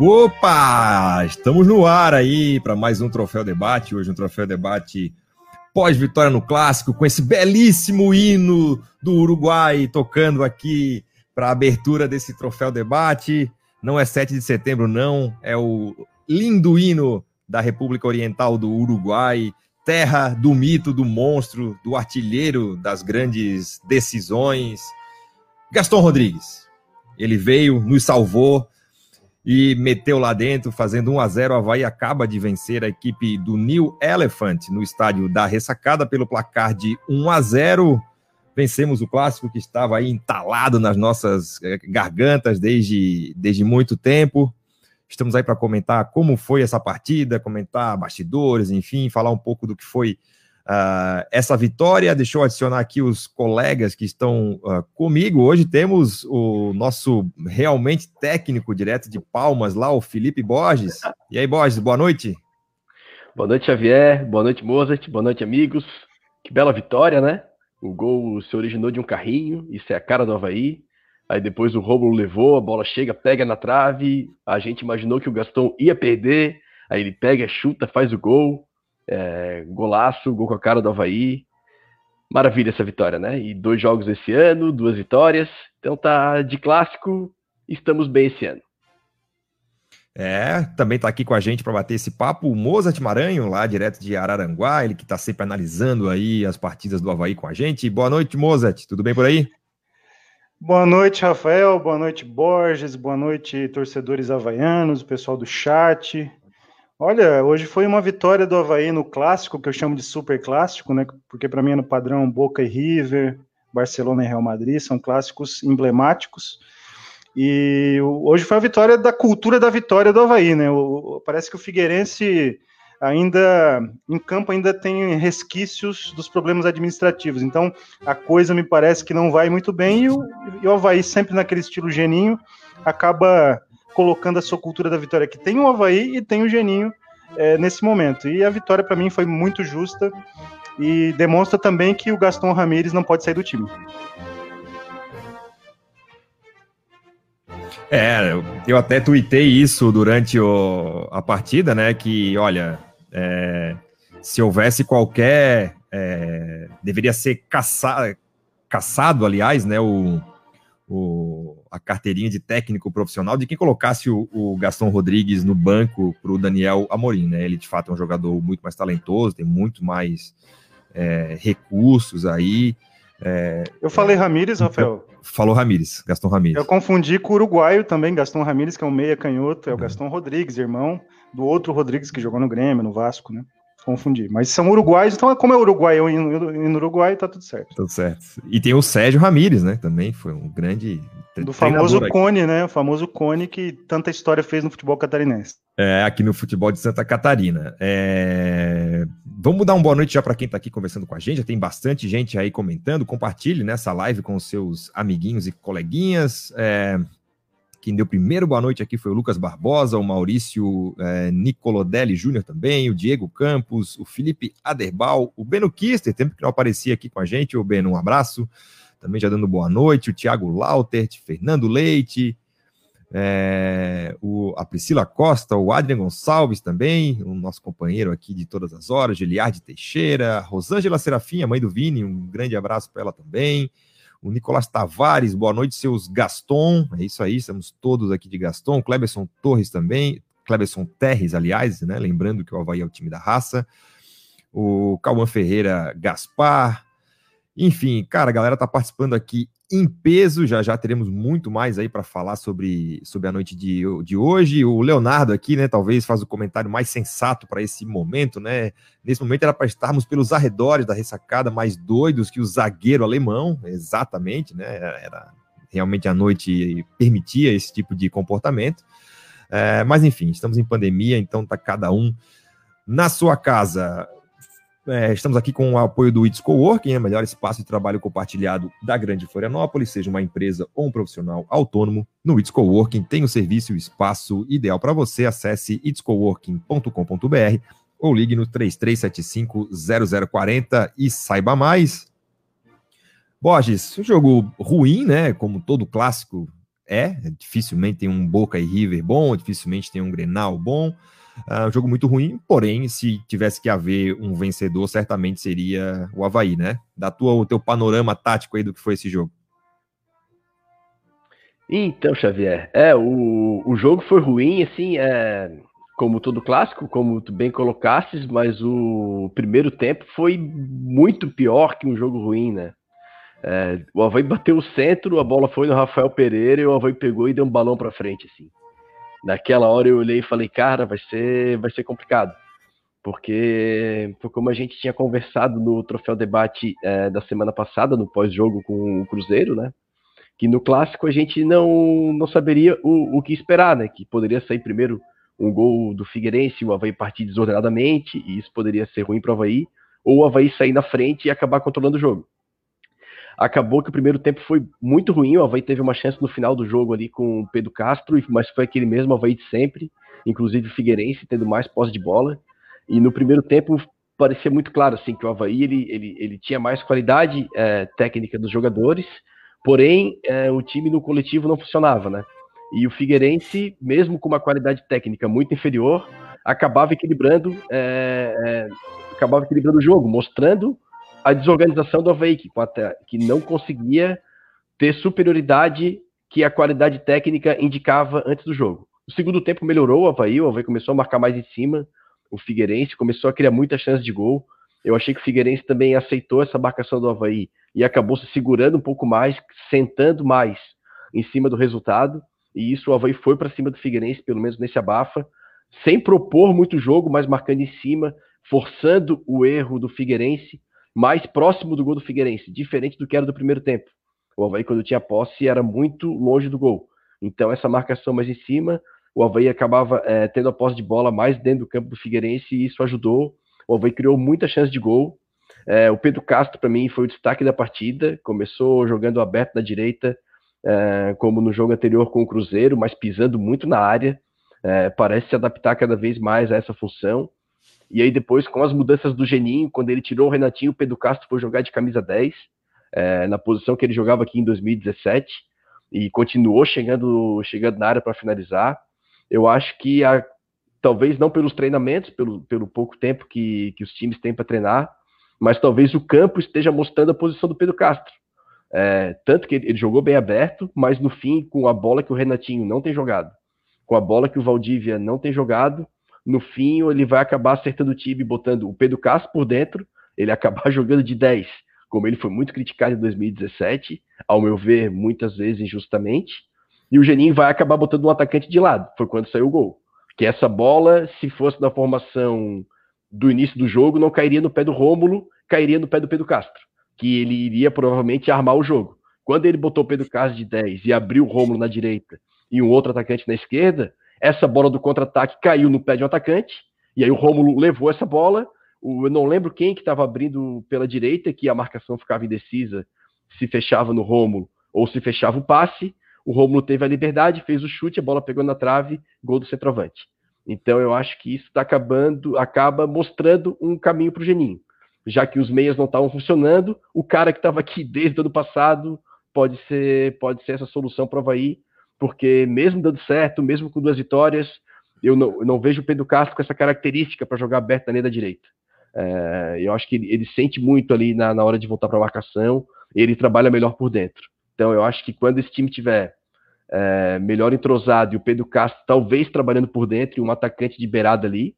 Opa! Estamos no ar aí para mais um Troféu Debate. Hoje um Troféu Debate pós-vitória no Clássico, com esse belíssimo hino do Uruguai tocando aqui para a abertura desse Troféu Debate. Não é 7 de setembro, não, é o lindo hino da República Oriental do Uruguai, terra do mito, do monstro, do artilheiro das grandes decisões. Gaston Rodrigues. Ele veio, nos salvou e meteu lá dentro, fazendo 1 a 0 O Havaí acaba de vencer a equipe do New Elephant no estádio da Ressacada pelo placar de 1 a 0 Vencemos o clássico que estava aí entalado nas nossas eh, gargantas desde, desde muito tempo. Estamos aí para comentar como foi essa partida, comentar bastidores, enfim, falar um pouco do que foi uh, essa vitória. Deixa eu adicionar aqui os colegas que estão uh, comigo. Hoje temos o nosso realmente técnico direto de Palmas lá, o Felipe Borges. E aí, Borges, boa noite. Boa noite, Xavier. Boa noite, Mozart. Boa noite, amigos. Que bela vitória, né? O gol se originou de um carrinho, isso é a cara do Havaí. Aí depois o Romulo levou, a bola chega, pega na trave. A gente imaginou que o Gastão ia perder. Aí ele pega, chuta, faz o gol. É, golaço, gol com a cara do Havaí. Maravilha essa vitória, né? E dois jogos esse ano, duas vitórias. Então tá de clássico, estamos bem esse ano. É, também tá aqui com a gente para bater esse papo o Mozart Maranho, lá direto de Araranguá, ele que tá sempre analisando aí as partidas do Havaí com a gente. Boa noite, Mozart, tudo bem por aí? Boa noite, Rafael, boa noite, Borges, boa noite, torcedores havaianos, o pessoal do chat, Olha, hoje foi uma vitória do Havaí no clássico, que eu chamo de super clássico, né? Porque para mim é no padrão Boca e River, Barcelona e Real Madrid, são clássicos emblemáticos. E hoje foi a vitória da cultura da vitória do Havaí, né? O, parece que o Figueirense ainda em campo ainda tem resquícios dos problemas administrativos. Então a coisa me parece que não vai muito bem e o, e o Havaí sempre naquele estilo geninho acaba colocando a sua cultura da vitória, que tem o Havaí e tem o Geninho é, nesse momento. E a vitória, para mim, foi muito justa e demonstra também que o Gaston Ramírez não pode sair do time. É, eu até tuitei isso durante o, a partida, né? Que, olha, é, se houvesse qualquer. É, deveria ser caça, caçado, aliás, né? O, o, a carteirinha de técnico profissional de quem colocasse o, o Gastão Rodrigues no banco para o Daniel Amorim, né? Ele de fato é um jogador muito mais talentoso, tem muito mais é, recursos aí. É, eu falei Ramires, Rafael. Falou Ramires, Gastão Ramires. Eu confundi com o uruguaio também, Gastão Ramires, que é um meia canhoto, é o é. Gastão Rodrigues, irmão do outro Rodrigues que jogou no Grêmio, no Vasco, né? Confundir. Mas são uruguaios, então como é uruguai eu no Uruguai, tá tudo certo. Tudo certo. E tem o Sérgio Ramírez, né? Também foi um grande. Do famoso Cone, né? O famoso Cone que tanta história fez no futebol catarinense. É, aqui no futebol de Santa Catarina. É... Vamos dar uma boa noite já para quem está aqui conversando com a gente. Já tem bastante gente aí comentando. Compartilhe nessa live com os seus amiguinhos e coleguinhas. É... Quem deu primeiro boa noite aqui foi o Lucas Barbosa, o Maurício é, Nicolodelli Júnior também, o Diego Campos, o Felipe Aderbal, o Beno Kister, tempo que não aparecia aqui com a gente, o Beno, um abraço, também já dando boa noite, o Thiago Lautert, Fernando Leite, é, o, a Priscila Costa, o Adrian Gonçalves também, o nosso companheiro aqui de todas as horas, Giliardi Teixeira, Rosângela Serafim, a mãe do Vini, um grande abraço para ela também, o Nicolás Tavares, boa noite, seus Gaston. É isso aí, estamos todos aqui de Gaston. Cleberson Torres também, Cleberson Terres, aliás, né? Lembrando que o Havaí é o time da raça. O Cauã Ferreira Gaspar. Enfim, cara, a galera tá participando aqui em peso. Já já teremos muito mais aí para falar sobre, sobre a noite de, de hoje. O Leonardo aqui, né, talvez faz o comentário mais sensato para esse momento, né? Nesse momento era para estarmos pelos arredores da ressacada mais doidos que o zagueiro alemão, exatamente, né? Era realmente a noite permitia esse tipo de comportamento. É, mas enfim, estamos em pandemia, então tá cada um na sua casa. É, estamos aqui com o apoio do It's Coworking, o melhor espaço de trabalho compartilhado da Grande Florianópolis, seja uma empresa ou um profissional autônomo. No It's Coworking tem o serviço e o espaço ideal para você. Acesse itscoworking.com.br ou ligue no 33750040 e saiba mais. Borges, um jogo ruim, né? Como todo clássico é, dificilmente tem um Boca e River bom, dificilmente tem um Grenal bom. Uh, um jogo muito ruim, porém, se tivesse que haver um vencedor, certamente seria o Havaí, né? Da tua, o teu panorama tático aí do que foi esse jogo. Então, Xavier, é, o, o jogo foi ruim, assim, é, como todo clássico, como tu bem colocasses, mas o primeiro tempo foi muito pior que um jogo ruim, né? É, o Havaí bateu o centro, a bola foi no Rafael Pereira e o Havaí pegou e deu um balão para frente, assim. Naquela hora eu olhei e falei, cara, vai ser, vai ser complicado. Porque foi como a gente tinha conversado no Troféu Debate é, da semana passada, no pós-jogo com o Cruzeiro, né? que no clássico a gente não, não saberia o, o que esperar, né? Que poderia sair primeiro um gol do Figueirense, o Havaí partir desordenadamente, e isso poderia ser ruim para o Havaí, ou o Havaí sair na frente e acabar controlando o jogo. Acabou que o primeiro tempo foi muito ruim, o Havaí teve uma chance no final do jogo ali com o Pedro Castro, mas foi aquele mesmo Havaí de sempre, inclusive o Figueirense tendo mais posse de bola, e no primeiro tempo parecia muito claro assim que o Havaí ele, ele, ele tinha mais qualidade é, técnica dos jogadores, Porém, é, o time no coletivo não funcionava, né? E o Figueirense, mesmo com uma qualidade técnica muito inferior, acabava equilibrando, é, é, acabava equilibrando o jogo, mostrando a desorganização do Havaí, que, não conseguia ter superioridade que a qualidade técnica indicava antes do jogo. O segundo tempo melhorou o Havaí, o Havaí começou a marcar mais em cima, o Figueirense começou a criar muitas chances de gol. Eu achei que o Figueirense também aceitou essa marcação do Havaí e acabou se segurando um pouco mais, sentando mais em cima do resultado. E isso o Havaí foi para cima do Figueirense, pelo menos nesse abafa, sem propor muito jogo, mas marcando em cima, forçando o erro do Figueirense, mais próximo do gol do Figueirense, diferente do que era do primeiro tempo. O Havaí, quando tinha posse, era muito longe do gol. Então, essa marcação mais em cima, o Havaí acabava é, tendo a posse de bola mais dentro do campo do Figueirense e isso ajudou. O Havaí criou muita chance de gol é, o Pedro Castro, para mim, foi o destaque da partida. Começou jogando aberto na direita, é, como no jogo anterior com o Cruzeiro, mas pisando muito na área. É, parece se adaptar cada vez mais a essa função. E aí, depois, com as mudanças do Geninho, quando ele tirou o Renatinho, o Pedro Castro foi jogar de camisa 10, é, na posição que ele jogava aqui em 2017, e continuou chegando, chegando na área para finalizar. Eu acho que, a, talvez não pelos treinamentos, pelo, pelo pouco tempo que, que os times têm para treinar, mas talvez o campo esteja mostrando a posição do Pedro Castro. É, tanto que ele, ele, jogou bem aberto, mas no fim, com a bola que o Renatinho não tem jogado, com a bola que o Valdívia não tem jogado, no fim ele vai acabar acertando o time, botando o Pedro Castro por dentro, ele acabar jogando de 10, como ele foi muito criticado em 2017, ao meu ver, muitas vezes injustamente, e o Geninho vai acabar botando um atacante de lado, foi quando saiu o gol. Que essa bola, se fosse na formação do início do jogo não cairia no pé do Rômulo, cairia no pé do Pedro Castro, que ele iria provavelmente armar o jogo. Quando ele botou o Pedro Castro de 10 e abriu o Rômulo na direita e um outro atacante na esquerda, essa bola do contra-ataque caiu no pé de um atacante, e aí o Rômulo levou essa bola, eu não lembro quem que estava abrindo pela direita, que a marcação ficava indecisa, se fechava no Rômulo ou se fechava o passe, o Rômulo teve a liberdade, fez o chute, a bola pegou na trave, gol do centroavante. Então eu acho que isso está acabando, acaba mostrando um caminho para o Geninho. Já que os meias não estavam funcionando, o cara que estava aqui desde o ano passado pode ser, pode ser essa solução para o porque mesmo dando certo, mesmo com duas vitórias, eu não, eu não vejo o Pedro Castro com essa característica para jogar aberto na linha da direita. É, eu acho que ele, ele, sente muito ali na, na hora de voltar para a marcação, ele trabalha melhor por dentro. Então eu acho que quando esse time tiver é, melhor entrosado e o Pedro Castro talvez trabalhando por dentro e um atacante de beirada ali,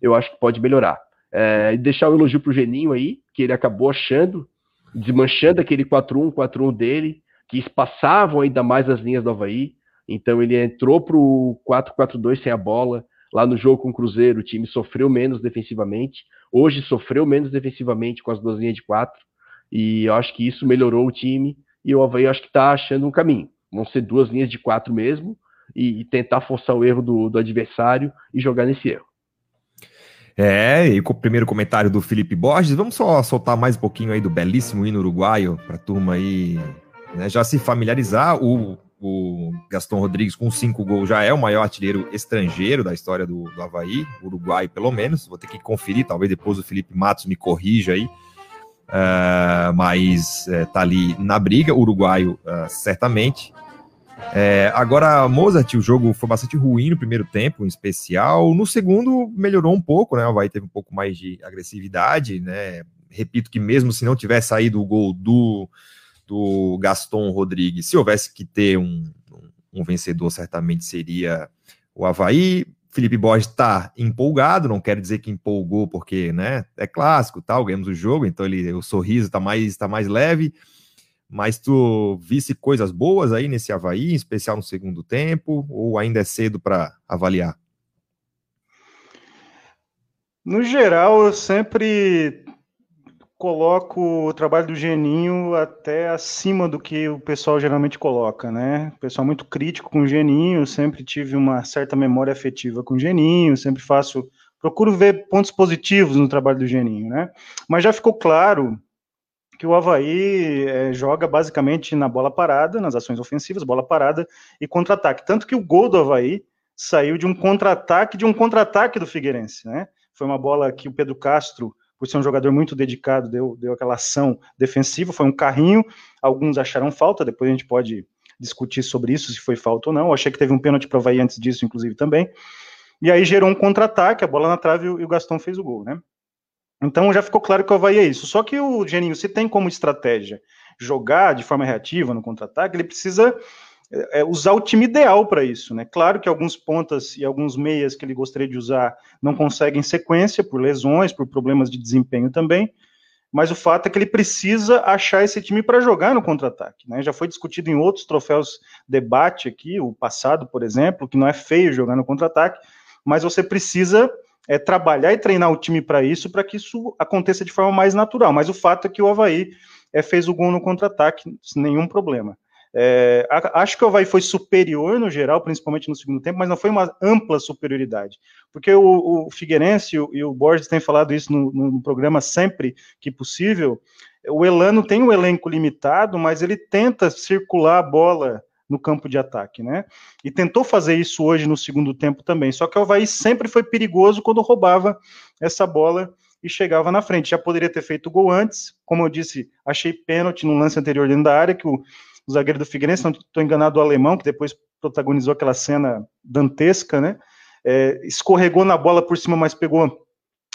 eu acho que pode melhorar. É, e deixar o um elogio pro Geninho aí, que ele acabou achando, desmanchando aquele 4-1, 4-1 dele, que espaçavam ainda mais as linhas do Havaí. Então ele entrou pro 4-4-2 sem a bola. Lá no jogo com o Cruzeiro, o time sofreu menos defensivamente. Hoje sofreu menos defensivamente com as duas linhas de quatro. E eu acho que isso melhorou o time. E o Havaí acho que está achando um caminho. Vão ser duas linhas de quatro mesmo e, e tentar forçar o erro do, do adversário e jogar nesse erro. É, e com o primeiro comentário do Felipe Borges, vamos só soltar mais um pouquinho aí do belíssimo hino uruguaio para turma aí né, já se familiarizar. O, o, Gaston Rodrigues, com cinco gols, já é o maior artilheiro estrangeiro da história do, do Havaí, Uruguai pelo menos. Vou ter que conferir, talvez depois o Felipe Matos me corrija aí. Uh, mas uh, tá ali na briga, uruguaio uh, certamente. É, agora, Mozart, o jogo foi bastante ruim no primeiro tempo, em especial. No segundo, melhorou um pouco, né? O Havaí teve um pouco mais de agressividade, né? Repito que mesmo se não tivesse saído o gol do, do Gaston Rodrigues, se houvesse que ter um, um vencedor, certamente seria o Havaí. Felipe Borges está empolgado, não quero dizer que empolgou porque, né, é clássico, tal, ganhamos o jogo, então ele, o sorriso está mais, tá mais leve, mas tu visse coisas boas aí nesse Havaí, em especial no segundo tempo, ou ainda é cedo para avaliar? No geral, eu sempre coloco o trabalho do Geninho até acima do que o pessoal geralmente coloca, né? O pessoal muito crítico com o Geninho, sempre tive uma certa memória afetiva com o Geninho, sempre faço, procuro ver pontos positivos no trabalho do Geninho, né? Mas já ficou claro que o Havaí é, joga basicamente na bola parada, nas ações ofensivas, bola parada e contra-ataque. Tanto que o gol do Havaí saiu de um contra-ataque, de um contra-ataque do Figueirense, né? Foi uma bola que o Pedro Castro por ser um jogador muito dedicado, deu, deu aquela ação defensiva, foi um carrinho, alguns acharam falta, depois a gente pode discutir sobre isso, se foi falta ou não, eu achei que teve um pênalti para o Havaí antes disso, inclusive, também, e aí gerou um contra-ataque, a bola na trave e o Gastão fez o gol, né? Então já ficou claro que o Havaí é isso, só que o Geninho, se tem como estratégia jogar de forma reativa no contra-ataque, ele precisa é, usar o time ideal para isso, né? Claro que alguns pontas e alguns meias que ele gostaria de usar não conseguem sequência por lesões, por problemas de desempenho também, mas o fato é que ele precisa achar esse time para jogar no contra-ataque, né? Já foi discutido em outros troféus debate aqui, o passado, por exemplo, que não é feio jogar no contra-ataque, mas você precisa é, trabalhar e treinar o time para isso, para que isso aconteça de forma mais natural. Mas o fato é que o Havaí é, fez o gol no contra-ataque, sem nenhum problema. É, acho que o Havaí foi superior no geral, principalmente no segundo tempo, mas não foi uma ampla superioridade. Porque o, o Figueirense e o, e o Borges têm falado isso no, no, programa sempre que possível. O Elano tem um elenco limitado, mas ele tenta circular a bola no campo de ataque, né? E tentou fazer isso hoje no segundo tempo também. Só que o Havaí sempre foi perigoso quando roubava essa bola e chegava na frente. Já poderia ter feito gol antes, como eu disse, achei pênalti no lance anterior dentro da área, que o o zagueiro do Figueirense, não estou enganado, o alemão, que depois protagonizou aquela cena dantesca, né? É, escorregou na bola por cima, mas pegou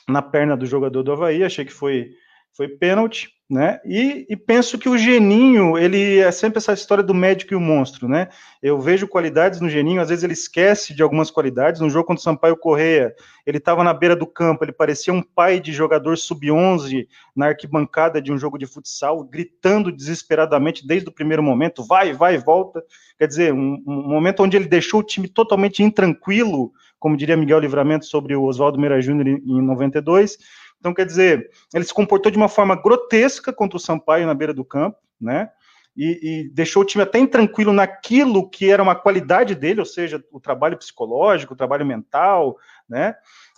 na perna do jogador do Havaí, achei que foi, foi pênalti né? E, e, penso que o Geninho, ele é sempre essa história do médico e o monstro, né? Eu vejo qualidades no Geninho, às vezes ele esquece de algumas qualidades. No jogo contra o Sampaio Correia, ele estava na beira do campo, ele parecia um pai de jogador sub-11 na arquibancada de um jogo de futsal, gritando desesperadamente desde o primeiro momento: vai, vai, volta. Quer dizer, um, um momento onde ele deixou o time totalmente intranquilo, como diria Miguel Livramento sobre o Oswaldo Meira Júnior em 92 então, quer dizer, ele se comportou de uma forma grotesca contra o Sampaio na beira do campo, né? E, e, deixou o time até intranquilo naquilo que era uma qualidade dele, ou seja, o trabalho psicológico, o trabalho mental, né?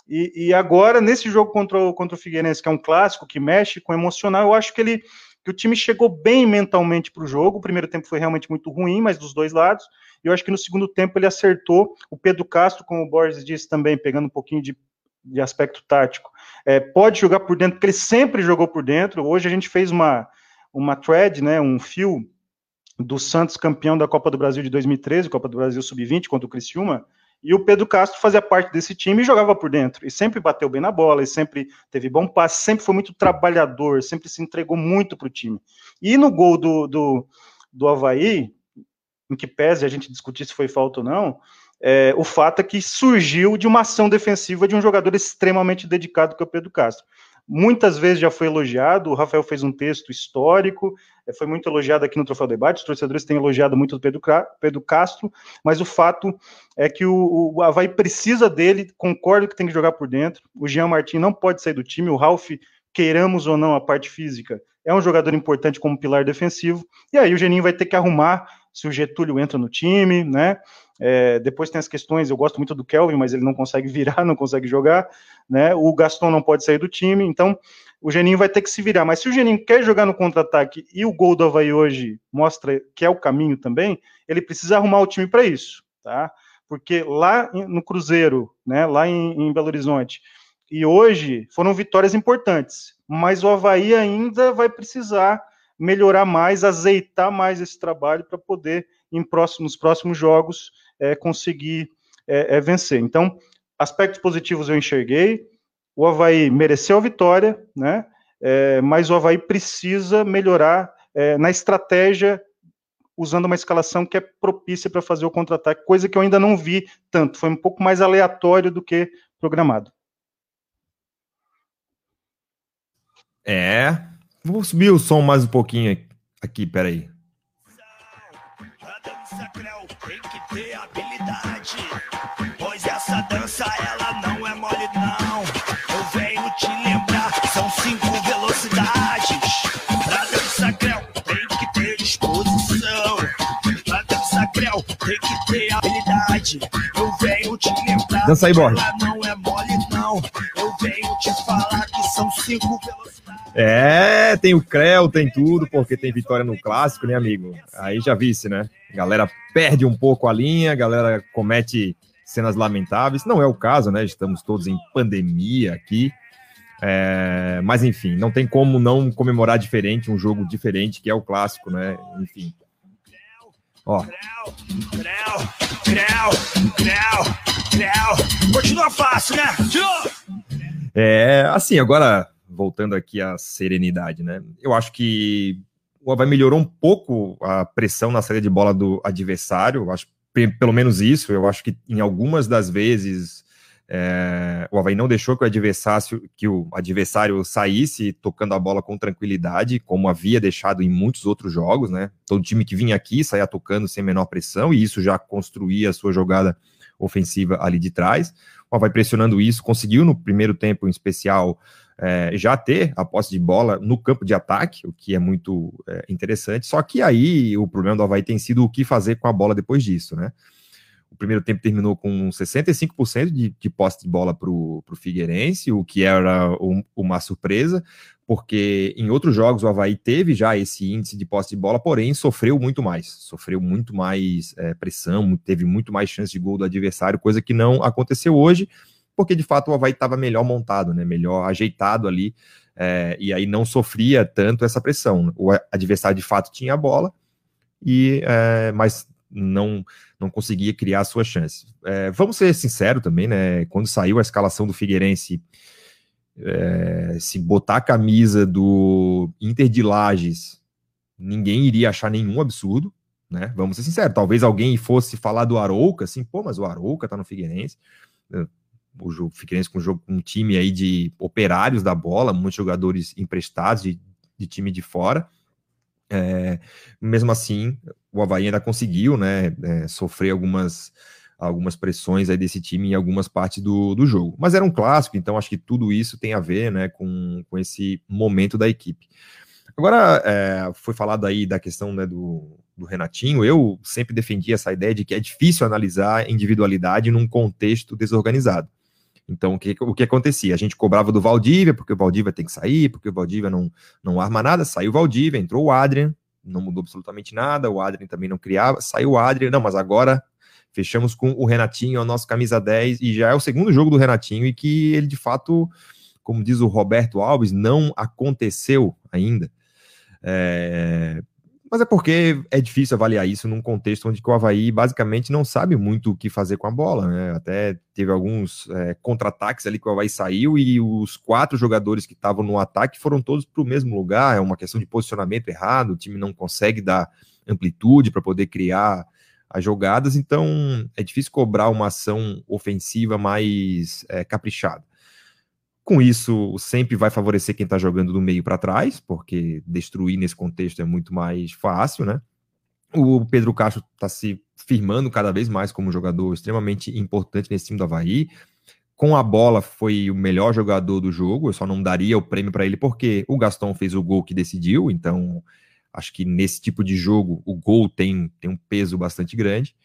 E, e agora, nesse jogo contra o, contra o Figueirense, que é um clássico, que mexe com o emocional, eu acho que ele que o time chegou bem mentalmente para o jogo. O primeiro tempo foi realmente muito ruim, mas dos dois lados. E eu acho que no segundo tempo ele acertou. O Pedro Castro, como o Borges disse também, pegando um pouquinho de de aspecto tático. É, pode jogar por dentro, porque ele sempre jogou por dentro. Hoje a gente fez uma, uma thread, né, um fio do Santos campeão da Copa do Brasil de 2013, Copa do Brasil Sub-20 contra o Criciúma, e o Pedro Castro fazia parte desse time e jogava por dentro. E sempre bateu bem na bola, e sempre teve bom passe, sempre foi muito trabalhador, sempre se entregou muito para o time. E no gol do, do, do Havaí, em que pese a gente discutir se foi falta ou não, é, o fato é que surgiu de uma ação defensiva de um jogador extremamente dedicado, que é o Pedro Castro. Muitas vezes já foi elogiado, o Rafael fez um texto histórico, é, foi muito elogiado aqui no Troféu Debate, os torcedores têm elogiado muito o Pedro, Pedro Castro, mas o fato é que o, o Havaí precisa dele, concordo que tem que jogar por dentro, o Jean Martin não pode sair do time, o Ralf, queiramos ou não a parte física, é um jogador importante como pilar defensivo, e aí o Geninho vai ter que arrumar se o Getúlio entra no time, né? É, depois tem as questões, eu gosto muito do Kelvin, mas ele não consegue virar, não consegue jogar, né? O Gaston não pode sair do time, então o Geninho vai ter que se virar. Mas se o Geninho quer jogar no contra-ataque e o gol do Havaí hoje mostra que é o caminho também, ele precisa arrumar o time para isso, tá? Porque lá no Cruzeiro, né, lá em, em Belo Horizonte, e hoje foram vitórias importantes, mas o Havaí ainda vai precisar melhorar mais, azeitar mais esse trabalho para poder em próximos, nos próximos jogos conseguir é, é, vencer. Então, aspectos positivos eu enxerguei. O Havaí mereceu a vitória, né? É, mas o Havaí precisa melhorar é, na estratégia usando uma escalação que é propícia para fazer o contra-ataque, coisa que eu ainda não vi tanto. Foi um pouco mais aleatório do que programado. É. Vou subir o som mais um pouquinho aqui, peraí. Pois essa dança ela não é mole não. Eu venho te lembrar, são cinco velocidades. Pra dança creu tem que ter disposição. Pra dança creu tem que ter habilidade. Eu venho te lembrar, dança aí, Borges. ela não é mole não. Eu venho te falar que são cinco velocidades. É, tem o Creu, tem tudo, porque tem vitória no clássico, né, amigo? Aí já visse, né? A galera perde um pouco a linha, a galera comete cenas lamentáveis. Não é o caso, né? Estamos todos em pandemia aqui. É, mas enfim, não tem como não comemorar diferente, um jogo diferente, que é o clássico, né? Enfim. Ó. Continua fácil, né? É, assim, agora voltando aqui à serenidade, né? Eu acho que o Havaí melhorou um pouco a pressão na saída de bola do adversário, acho pelo menos isso, eu acho que em algumas das vezes é, o Havaí não deixou que o adversário, que o adversário saísse tocando a bola com tranquilidade, como havia deixado em muitos outros jogos, né? Todo time que vinha aqui saía tocando sem menor pressão, e isso já construía a sua jogada ofensiva ali de trás. O Havaí pressionando isso, conseguiu no primeiro tempo em especial é, já ter a posse de bola no campo de ataque, o que é muito é, interessante. Só que aí o problema do Havaí tem sido o que fazer com a bola depois disso, né? O primeiro tempo terminou com 65% de, de posse de bola para o Figueirense, o que era um, uma surpresa, porque em outros jogos o Havaí teve já esse índice de posse de bola, porém sofreu muito mais, sofreu muito mais é, pressão, teve muito mais chance de gol do adversário, coisa que não aconteceu hoje porque de fato o Havaí estava melhor montado, né, melhor ajeitado ali, é, e aí não sofria tanto essa pressão. O adversário de fato tinha a bola, e é, mas não não conseguia criar suas chances. É, vamos ser sinceros também, né? Quando saiu a escalação do Figueirense, é, se botar a camisa do Inter de Lages, ninguém iria achar nenhum absurdo, né? Vamos ser sinceros. Talvez alguém fosse falar do Arouca, assim, pô, mas o Arouca tá no Figueirense o Figueirense com um time aí de operários da bola, muitos jogadores emprestados de, de time de fora. É, mesmo assim, o Havaí ainda conseguiu né, é, sofrer algumas, algumas pressões aí desse time em algumas partes do, do jogo. Mas era um clássico, então acho que tudo isso tem a ver né, com, com esse momento da equipe. Agora, é, foi falado aí da questão né, do, do Renatinho, eu sempre defendi essa ideia de que é difícil analisar individualidade num contexto desorganizado. Então, o que, o que acontecia? A gente cobrava do Valdívia, porque o Valdívia tem que sair, porque o Valdívia não, não arma nada, saiu o Valdívia, entrou o Adrian, não mudou absolutamente nada, o Adrian também não criava, saiu o Adrian, não, mas agora fechamos com o Renatinho, a nossa camisa 10, e já é o segundo jogo do Renatinho, e que ele, de fato, como diz o Roberto Alves, não aconteceu ainda. É, mas é porque é difícil avaliar isso num contexto onde o Havaí basicamente não sabe muito o que fazer com a bola, né? Até teve alguns é, contra-ataques ali que o Havaí saiu e os quatro jogadores que estavam no ataque foram todos para o mesmo lugar. É uma questão de posicionamento errado, o time não consegue dar amplitude para poder criar as jogadas, então é difícil cobrar uma ação ofensiva mais é, caprichada. Com isso, sempre vai favorecer quem está jogando do meio para trás, porque destruir nesse contexto é muito mais fácil, né? O Pedro Castro está se firmando cada vez mais como um jogador extremamente importante nesse time do Havaí. Com a bola, foi o melhor jogador do jogo. Eu só não daria o prêmio para ele porque o Gaston fez o gol que decidiu. Então, acho que nesse tipo de jogo, o gol tem, tem um peso bastante grande.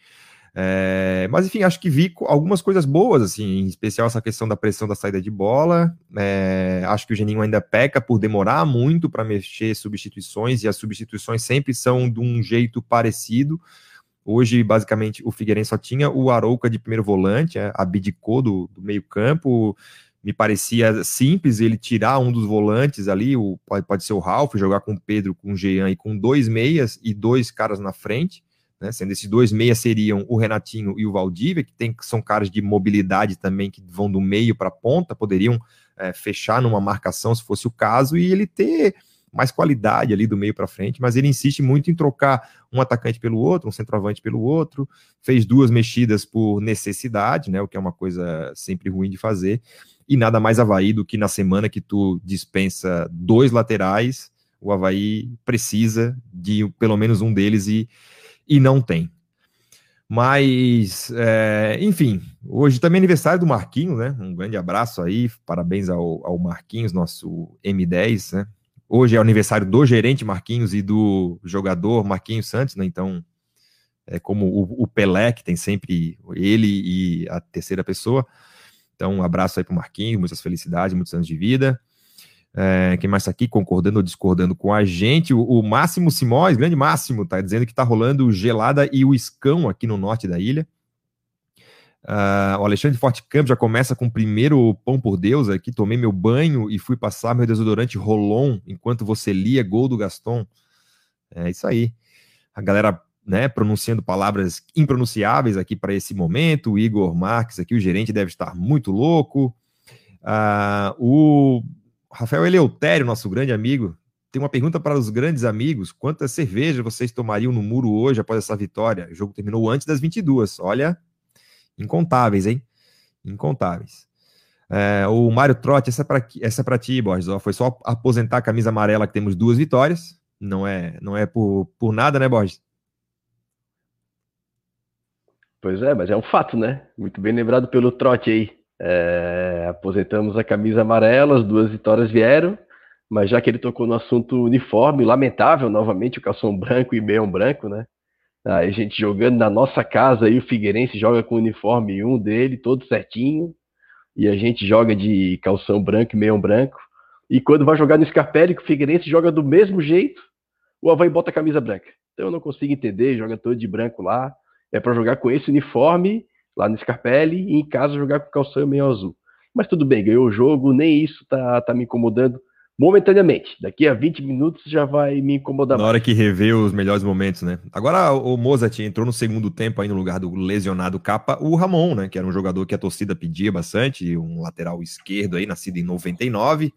É, mas enfim, acho que vi algumas coisas boas, assim, em especial essa questão da pressão da saída de bola. É, acho que o Geninho ainda peca por demorar muito para mexer substituições, e as substituições sempre são de um jeito parecido. Hoje, basicamente, o Figueirense só tinha o Arouca de primeiro volante, é, abdicou do, do meio-campo. Me parecia simples ele tirar um dos volantes ali, o, pode, pode ser o Ralf, jogar com o Pedro, com o Jean e com dois meias e dois caras na frente né? Sendo esses dois meias seriam o Renatinho e o Valdívia, que, tem, são caras de mobilidade também, que vão do meio para a ponta, poderiam é, fechar numa marcação se fosse o caso, e ele ter mais qualidade ali do meio para frente, mas ele insiste muito em trocar um atacante pelo outro, um centroavante pelo outro, fez duas mexidas por necessidade, né, o que é uma coisa sempre ruim de fazer, e nada mais Havaí do que na semana que tu dispensa dois laterais, o Havaí precisa de pelo menos um deles e e não tem. Mas, é, enfim, hoje também é aniversário do Marquinhos, né? Um grande abraço aí, parabéns ao, ao Marquinhos, nosso M10, né? Hoje é o aniversário do gerente Marquinhos e do jogador Marquinhos Santos, né? Então, é como o, o Pelé, que tem sempre ele e a terceira pessoa. Então, um abraço aí para o Marquinhos, muitas felicidades, muitos anos de vida. É, quem mais está aqui concordando ou discordando com a gente? O, o Máximo Simões, grande Máximo, está dizendo que está rolando gelada e o escão aqui no norte da ilha. Uh, o Alexandre Forte Campos já começa com o primeiro pão por Deus aqui. Tomei meu banho e fui passar meu desodorante Rolon enquanto você lia gol do Gaston. É isso aí. A galera né, pronunciando palavras impronunciáveis aqui para esse momento. O Igor Marques aqui, o gerente, deve estar muito louco. Uh, o Rafael Eleutério, nosso grande amigo, tem uma pergunta para os grandes amigos: quantas cervejas vocês tomariam no muro hoje após essa vitória? O jogo terminou antes das 22. Olha, incontáveis, hein? Incontáveis. É, o Mário Trotti, essa é para essa é ti, Borges. Ó, foi só aposentar a camisa amarela que temos duas vitórias. Não é, não é por, por nada, né, Borges? Pois é, mas é um fato, né? Muito bem lembrado pelo Trotti aí. É, aposentamos a camisa amarela, as duas vitórias vieram, mas já que ele tocou no assunto uniforme, lamentável novamente o calção branco e meião branco, né? Aí a gente jogando na nossa casa aí, o Figueirense joga com o uniforme um dele, todo certinho, e a gente joga de calção branco e meião branco. E quando vai jogar no Scarpelli, que o Figueirense joga do mesmo jeito, o Havaí bota a camisa branca. Então eu não consigo entender, joga todo de branco lá. É para jogar com esse uniforme lá no Scarpelli e em casa jogar com calção meio azul. Mas tudo bem, ganhou o jogo, nem isso tá, tá me incomodando momentaneamente. Daqui a 20 minutos já vai me incomodar Na mais. hora que rever os melhores momentos, né? Agora o Mozart entrou no segundo tempo aí no lugar do lesionado capa, o Ramon, né? Que era um jogador que a torcida pedia bastante, um lateral esquerdo aí, nascido em 99. Uh,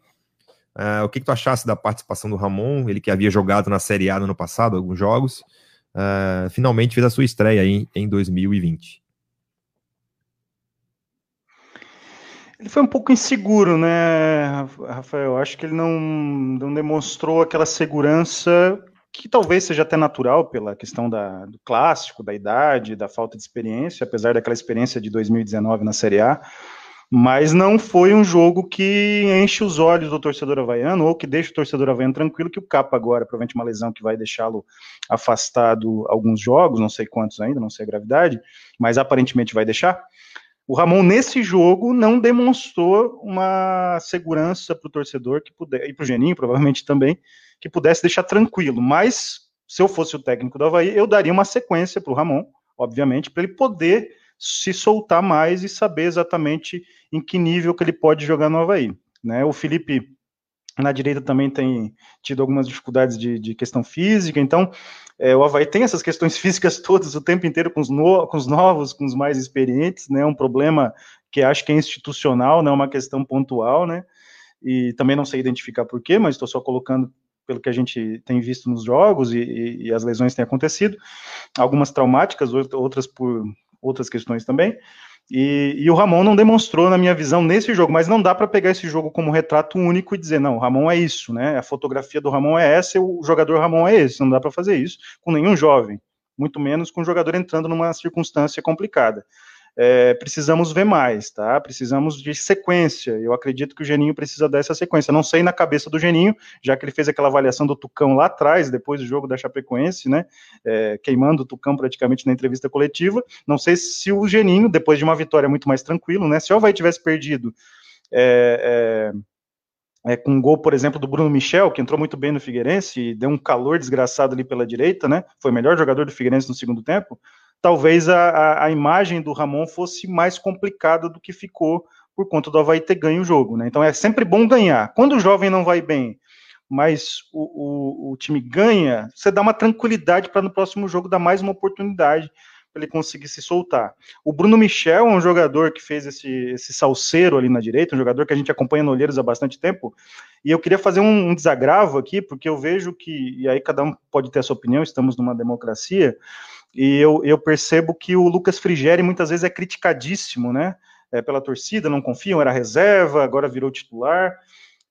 ah, o que, que tu achasse da participação do Ramon? Ele que havia jogado na Série A no ano passado, alguns jogos. Uh, finalmente fez a sua estreia aí em 2020. Ele foi um pouco inseguro, né, Rafael? Acho que ele não, não demonstrou aquela segurança que talvez seja até natural pela questão da, do clássico, da idade, da falta de experiência, apesar daquela experiência de 2019 na Série A. Mas não foi um jogo que enche os olhos do torcedor havaiano ou que deixa o torcedor havaiano tranquilo, que o Capa agora, provavelmente uma lesão que vai deixá-lo afastado alguns jogos, não sei quantos ainda, não sei a gravidade, mas aparentemente vai deixar. O Ramon, nesse jogo, não demonstrou uma segurança para o torcedor que puder, e para o Geninho, provavelmente também, que pudesse deixar tranquilo. Mas, se eu fosse o técnico do Havaí, eu daria uma sequência para o Ramon, obviamente, para ele poder se soltar mais e saber exatamente em que nível que ele pode jogar no Havaí. Né? O Felipe na direita também tem tido algumas dificuldades de, de questão física, então é, o Havaí tem essas questões físicas todas o tempo inteiro com os, no, com os novos, com os mais experientes, né? Um problema que acho que é institucional, não é uma questão pontual, né? E também não sei identificar por quê, mas estou só colocando pelo que a gente tem visto nos jogos e, e, e as lesões têm acontecido, algumas traumáticas, outras por outras questões também. E, e, o Ramon não demonstrou, na minha visão, nesse jogo, mas não dá para pegar esse jogo como retrato único e dizer, não, o Ramon é isso, né? A fotografia do Ramon é essa, o jogador Ramon é esse. Não dá para fazer isso com nenhum jovem, muito menos com um jogador entrando numa circunstância complicada é, precisamos ver mais, tá? Precisamos de sequência. Eu acredito que o Geninho precisa dessa sequência. Não sei na cabeça do Geninho, já que ele fez aquela avaliação do Tucão lá atrás, depois do jogo da Chapecoense, né? É, queimando o Tucão praticamente na entrevista coletiva. Não sei se o Geninho, depois de uma vitória muito mais tranquilo, né? Se o Havaí tivesse perdido. É, é, é, com um gol, por exemplo, do Bruno Michel, que entrou muito bem no Figueirense e deu um calor desgraçado ali pela direita, né? Foi o melhor jogador do Figueirense no segundo tempo talvez a, a, imagem do Ramon fosse mais complicada do que ficou por conta do Havaí ter ganho o jogo, né? Então é sempre bom ganhar. Quando o jovem não vai bem, mas o, o, o time ganha, você dá uma tranquilidade para no próximo jogo dar mais uma oportunidade para ele conseguir se soltar. O Bruno Michel é um jogador que fez esse, esse salseiro ali na direita, um jogador que a gente acompanha no Olheiros há bastante tempo, e eu queria fazer um, um desagravo aqui, porque eu vejo que, e aí cada um pode ter a sua opinião, estamos numa democracia, e eu, eu percebo que o Lucas Frigeri muitas vezes é criticadíssimo, né, é, pela torcida, não confiam, era reserva, agora virou titular,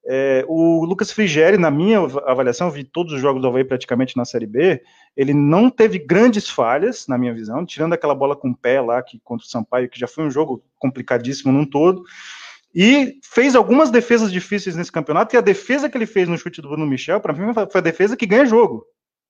é, o Lucas Frigeri, na minha avaliação, vi todos os jogos do Havaí praticamente na Série B, ele não teve grandes falhas, na minha visão, tirando aquela bola com o pé lá que, contra o Sampaio, que já foi um jogo complicadíssimo num todo, e fez algumas defesas difíceis nesse campeonato, e a defesa que ele fez no chute do Bruno Michel, para mim, foi a defesa que ganha jogo.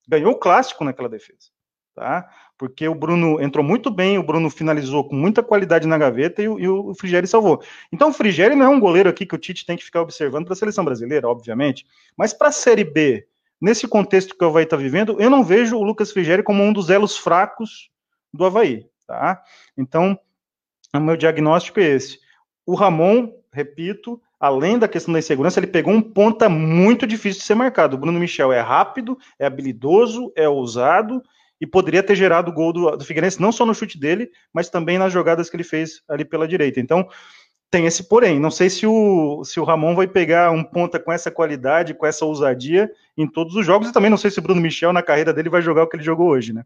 Ganhou o clássico naquela defesa tá? Porque o Bruno entrou muito bem, o Bruno finalizou com muita qualidade na gaveta e, e o Frigeri salvou. Então o Frigeri não é um goleiro aqui que o Tite tem que ficar observando para a seleção brasileira, obviamente, mas para a Série B, nesse contexto que o Havaí está vivendo, eu não vejo o Lucas Frigeri como um dos elos fracos do Havaí, tá? Então, o meu diagnóstico é esse. O Ramon, repito, além da questão da insegurança, ele pegou um ponta muito difícil de ser marcado. O Bruno Michel é rápido, é habilidoso, é ousado e poderia ter gerado o gol do, do Figueirense, não só no chute dele, mas também nas jogadas que ele fez ali pela direita. Então, tem esse porém. Não sei se o, se o Ramon vai pegar um ponta com essa qualidade, com essa ousadia em todos os jogos, e também não sei se o Bruno Michel, na carreira dele, vai jogar o que ele jogou hoje, né?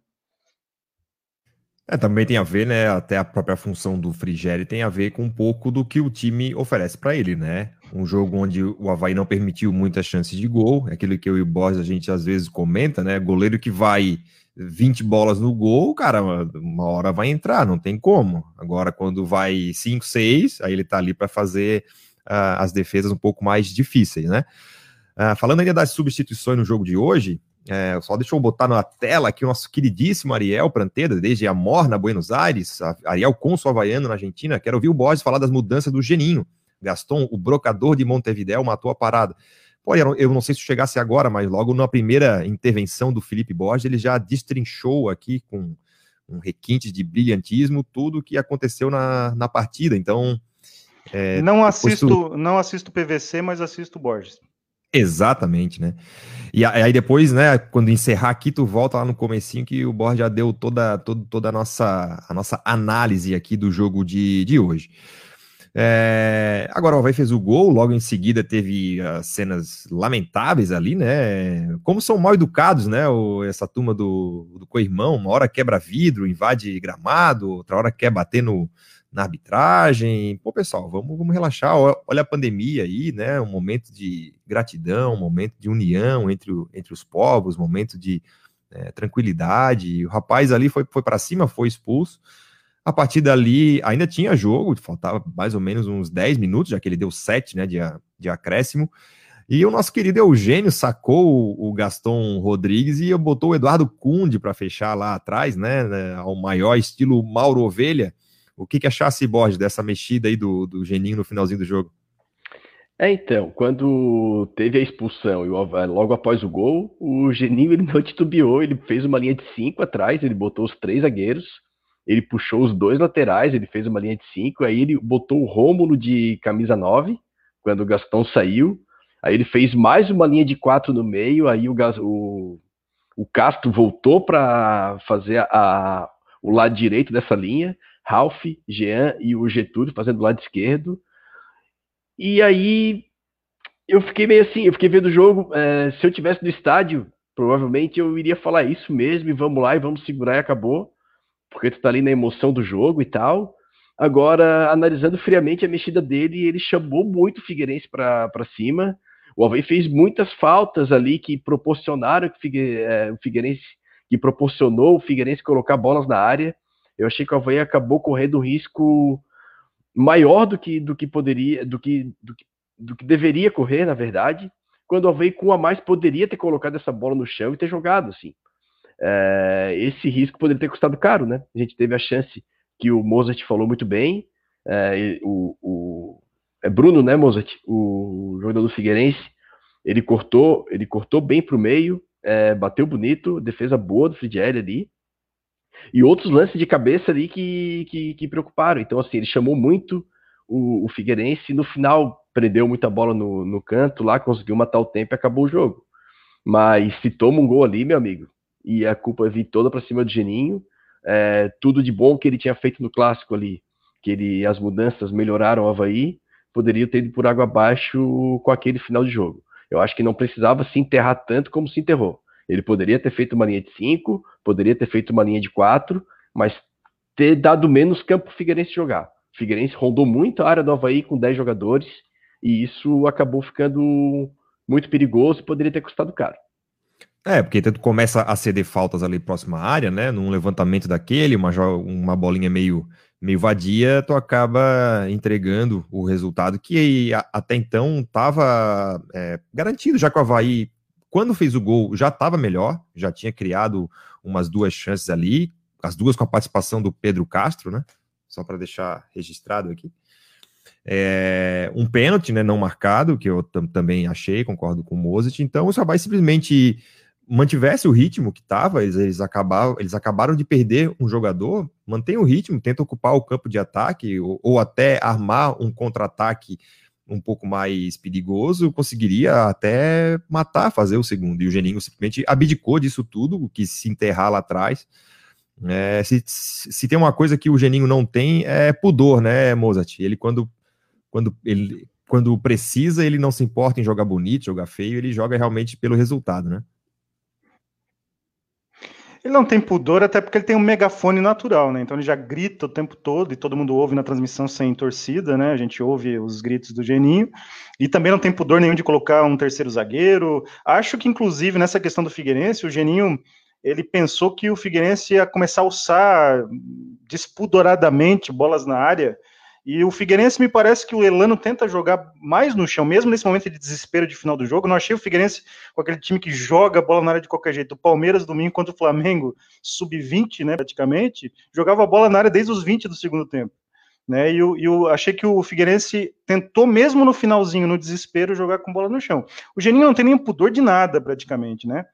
É, também tem a ver, né? Até a própria função do Frigeri tem a ver com um pouco do que o time oferece para ele, né? Um jogo onde o Havaí não permitiu muitas chances de gol, é aquilo que eu e o Borges a gente às vezes comenta, né? Goleiro que vai 20 bolas no gol, cara, uma hora vai entrar, não tem como. Agora, quando vai 5, 6, aí ele tá ali para fazer uh, as defesas um pouco mais difíceis, né? Uh, falando ainda das substituições no jogo de hoje, é, só deixa eu botar na tela aqui o nosso queridíssimo Ariel Pranteda, desde a Morna, Buenos Aires, Ariel Consul Havaiano na Argentina. Quero ouvir o Borges falar das mudanças do Geninho. Gaston, o brocador de Montevidéu, matou a parada. Pô, eu não sei se chegasse agora, mas logo na primeira intervenção do Felipe Borges, ele já destrinchou aqui com um requinte de brilhantismo tudo o que aconteceu na, na partida. Então. É, não assisto, tu... não assisto PVC, mas assisto Borges. Exatamente, né? E aí depois, né, quando encerrar aqui, tu volta lá no comecinho que o Borges já deu toda, toda, toda a, nossa, a nossa análise aqui do jogo de, de hoje. É, agora o Havaí fez o gol, logo em seguida teve uh, cenas lamentáveis ali, né? Como são mal educados, né? O, essa turma do, do co-irmão, uma hora quebra vidro, invade gramado, outra hora quer bater no, na arbitragem. Pô, pessoal, vamos, vamos relaxar. Olha a pandemia aí, né? Um momento de gratidão, um momento de união entre, o, entre os povos, um momento de é, tranquilidade. O rapaz ali foi, foi para cima, foi expulso. A partir dali, ainda tinha jogo, faltava mais ou menos uns 10 minutos, já que ele deu 7 né, de, de acréscimo. E o nosso querido Eugênio sacou o Gaston Rodrigues e botou o Eduardo Cunde para fechar lá atrás, né, né, ao maior estilo Mauro Ovelha. O que, que achasse, Borges, dessa mexida aí do, do Geninho no finalzinho do jogo? É, então, quando teve a expulsão e logo após o gol, o Geninho ele não titubeou, ele fez uma linha de cinco atrás, ele botou os três zagueiros, ele puxou os dois laterais, ele fez uma linha de cinco, aí ele botou o Rômulo de camisa 9, quando o Gastão saiu, aí ele fez mais uma linha de quatro no meio, aí o, o, o Castro voltou para fazer a, a, o lado direito dessa linha, Ralph, Jean e o Getúlio fazendo o lado esquerdo, e aí eu fiquei meio assim, eu fiquei vendo o jogo, é, se eu tivesse no estádio, provavelmente eu iria falar isso mesmo, e vamos lá, e vamos segurar e acabou, porque tu tá ali na emoção do jogo e tal. Agora, analisando friamente a mexida dele, ele chamou muito o Figueirense para cima. O Havaí fez muitas faltas ali que proporcionaram que é, o Figueirense, que proporcionou o Figueirense colocar bolas na área. Eu achei que o Havaí acabou correndo um risco maior do que, do que poderia, do que, do que, do que deveria correr, na verdade, quando o Havaí com a mais poderia ter colocado essa bola no chão e ter jogado, assim é, esse risco poderia ter custado caro, né? A gente teve a chance que o Mozart falou muito bem, é, o, o é Bruno, né, Mozart, o jogador do Figueirense, ele cortou, ele cortou bem para o meio, é, bateu bonito, defesa boa do Frigieri ali, e outros lances de cabeça ali que, que, que, preocuparam. Então, assim, ele chamou muito o, o Figueirense, no final prendeu muita bola no, no canto lá, conseguiu matar o tempo e acabou o jogo. Mas se toma um gol ali, meu amigo, e a culpa vir toda para cima do Geninho, é, tudo de bom que ele tinha feito no clássico ali, que ele, as mudanças melhoraram o Havaí, poderia ter ido por água abaixo com aquele final de jogo. Eu acho que não precisava se enterrar tanto como se enterrou. Ele poderia ter feito uma linha de 5, poderia ter feito uma linha de 4, mas ter dado menos campo para Figueirense jogar. Figueirense rondou muito a área do Havaí com 10 jogadores, e isso acabou ficando muito perigoso e poderia ter custado caro. É, porque tu começa a ceder faltas ali próxima à área, né? Num levantamento daquele, uma, uma bolinha meio, meio vadia, tu acaba entregando o resultado que até então estava é, garantido, já que o Havaí, quando fez o gol, já estava melhor, já tinha criado umas duas chances ali, as duas com a participação do Pedro Castro, né? Só para deixar registrado aqui. É, um pênalti, né, não marcado, que eu também achei, concordo com o Mozart. Então, o Sabai simplesmente mantivesse o ritmo que estava, eles, eles, acabaram, eles acabaram de perder um jogador, mantém o ritmo, tenta ocupar o campo de ataque, ou, ou até armar um contra-ataque um pouco mais perigoso, conseguiria até matar, fazer o segundo. E o Geninho simplesmente abdicou disso tudo, quis se enterrar lá atrás. É, se, se tem uma coisa que o Geninho não tem, é pudor, né, Mozart? Ele, quando quando ele quando precisa, ele não se importa em jogar bonito, jogar feio, ele joga realmente pelo resultado, né? Ele não tem pudor, até porque ele tem um megafone natural, né? Então ele já grita o tempo todo e todo mundo ouve na transmissão sem torcida, né? A gente ouve os gritos do Geninho. E também não tem pudor nenhum de colocar um terceiro zagueiro. Acho que, inclusive, nessa questão do Figueirense, o Geninho ele pensou que o Figueirense ia começar a alçar despudoradamente bolas na área e o Figueirense me parece que o Elano tenta jogar mais no chão, mesmo nesse momento de desespero de final do jogo. Não achei o Figueirense com aquele time que joga a bola na área de qualquer jeito. O Palmeiras, domingo, contra o Flamengo, sub-20, né, praticamente, jogava a bola na área desde os 20 do segundo tempo. Né, e eu, eu achei que o Figueirense tentou, mesmo no finalzinho, no desespero, jogar com bola no chão. O Geninho não tem nem pudor de nada, praticamente, né?